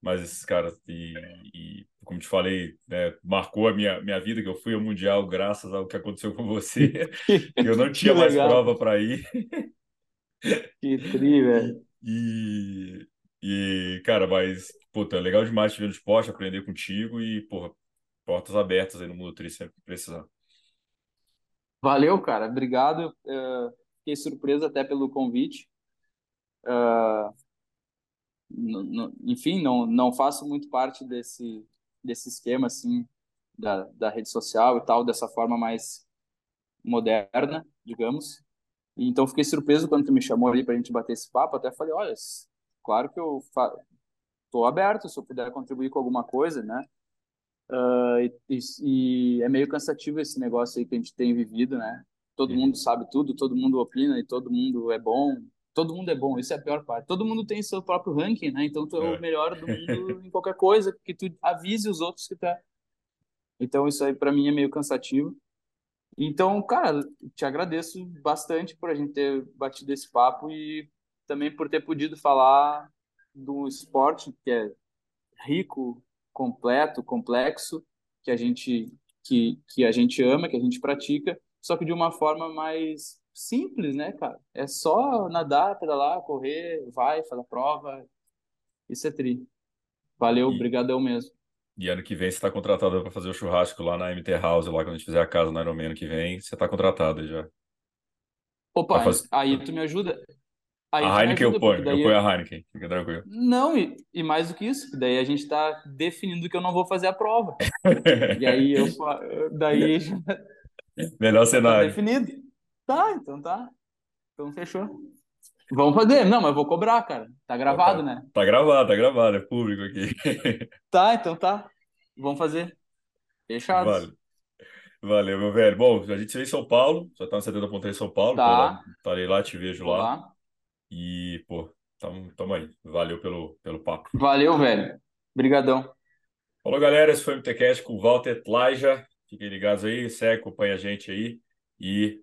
mas cara e, e como te falei, né, marcou a minha, minha vida que eu fui ao mundial graças ao que aconteceu com você. eu não tinha mais prova para ir. Que tri, velho. E, e, cara, mas, puta, é legal demais te ver no esporte, aprender contigo e, porra, portas abertas aí no Mundo Tri sempre que precisar. Valeu, cara. Obrigado. Uh, fiquei surpreso até pelo convite. Uh, enfim, não, não faço muito parte desse, desse esquema, assim, da, da rede social e tal, dessa forma mais moderna, digamos. Então, fiquei surpreso quando tu me chamou ali para a gente bater esse papo. Até falei, olha, claro que eu estou aberto se eu puder contribuir com alguma coisa, né? Uh, e, e, é meio cansativo esse negócio aí que a gente tem vivido, né? Todo mundo sabe tudo, todo mundo opina e todo mundo é bom. Todo mundo é bom, isso é a pior parte. Todo mundo tem seu próprio ranking, né? Então tu é, é. o melhor do mundo em qualquer coisa, que tu avise os outros que tu é. Então isso aí para mim é meio cansativo. Então, cara, te agradeço bastante por a gente ter batido esse papo e também por ter podido falar do esporte que é rico, completo, complexo, que a gente que, que a gente ama, que a gente pratica, só que de uma forma mais simples, né, cara? É só nadar, pedalar, correr, vai, faz a prova. Isso é tri. Valeu, brigadão mesmo. E ano que vem você está contratado para fazer o churrasco lá na MT House, lá quando a gente fizer a casa no Ironman ano que vem, você está contratado já. Opa, fazer... aí tu me ajuda. Aí a Heineken eu ponho, eu ponho a Heineken, fica tranquilo. Não, e, e mais do que isso, daí a gente está definindo que eu não vou fazer a prova. e aí eu daí Melhor tá cenário. Tá definido. Tá, então tá. Então fechou. Vamos fazer. Não, mas eu vou cobrar, cara. Tá gravado, tá, né? Tá gravado, tá gravado, é público aqui. tá, então tá. Vamos fazer. Fechado. Vale. Valeu, meu velho. Bom, a gente se vê em São Paulo, já tá no 70.3 São Paulo. Tá. Estarei lá, te vejo lá. lá. E, pô, tamo, tamo aí. Valeu pelo, pelo papo. Valeu, velho. Obrigadão. Falou, galera. Esse foi o MTCast com o Walter Tlaja. Fiquem ligados aí, segue, acompanha a gente aí. E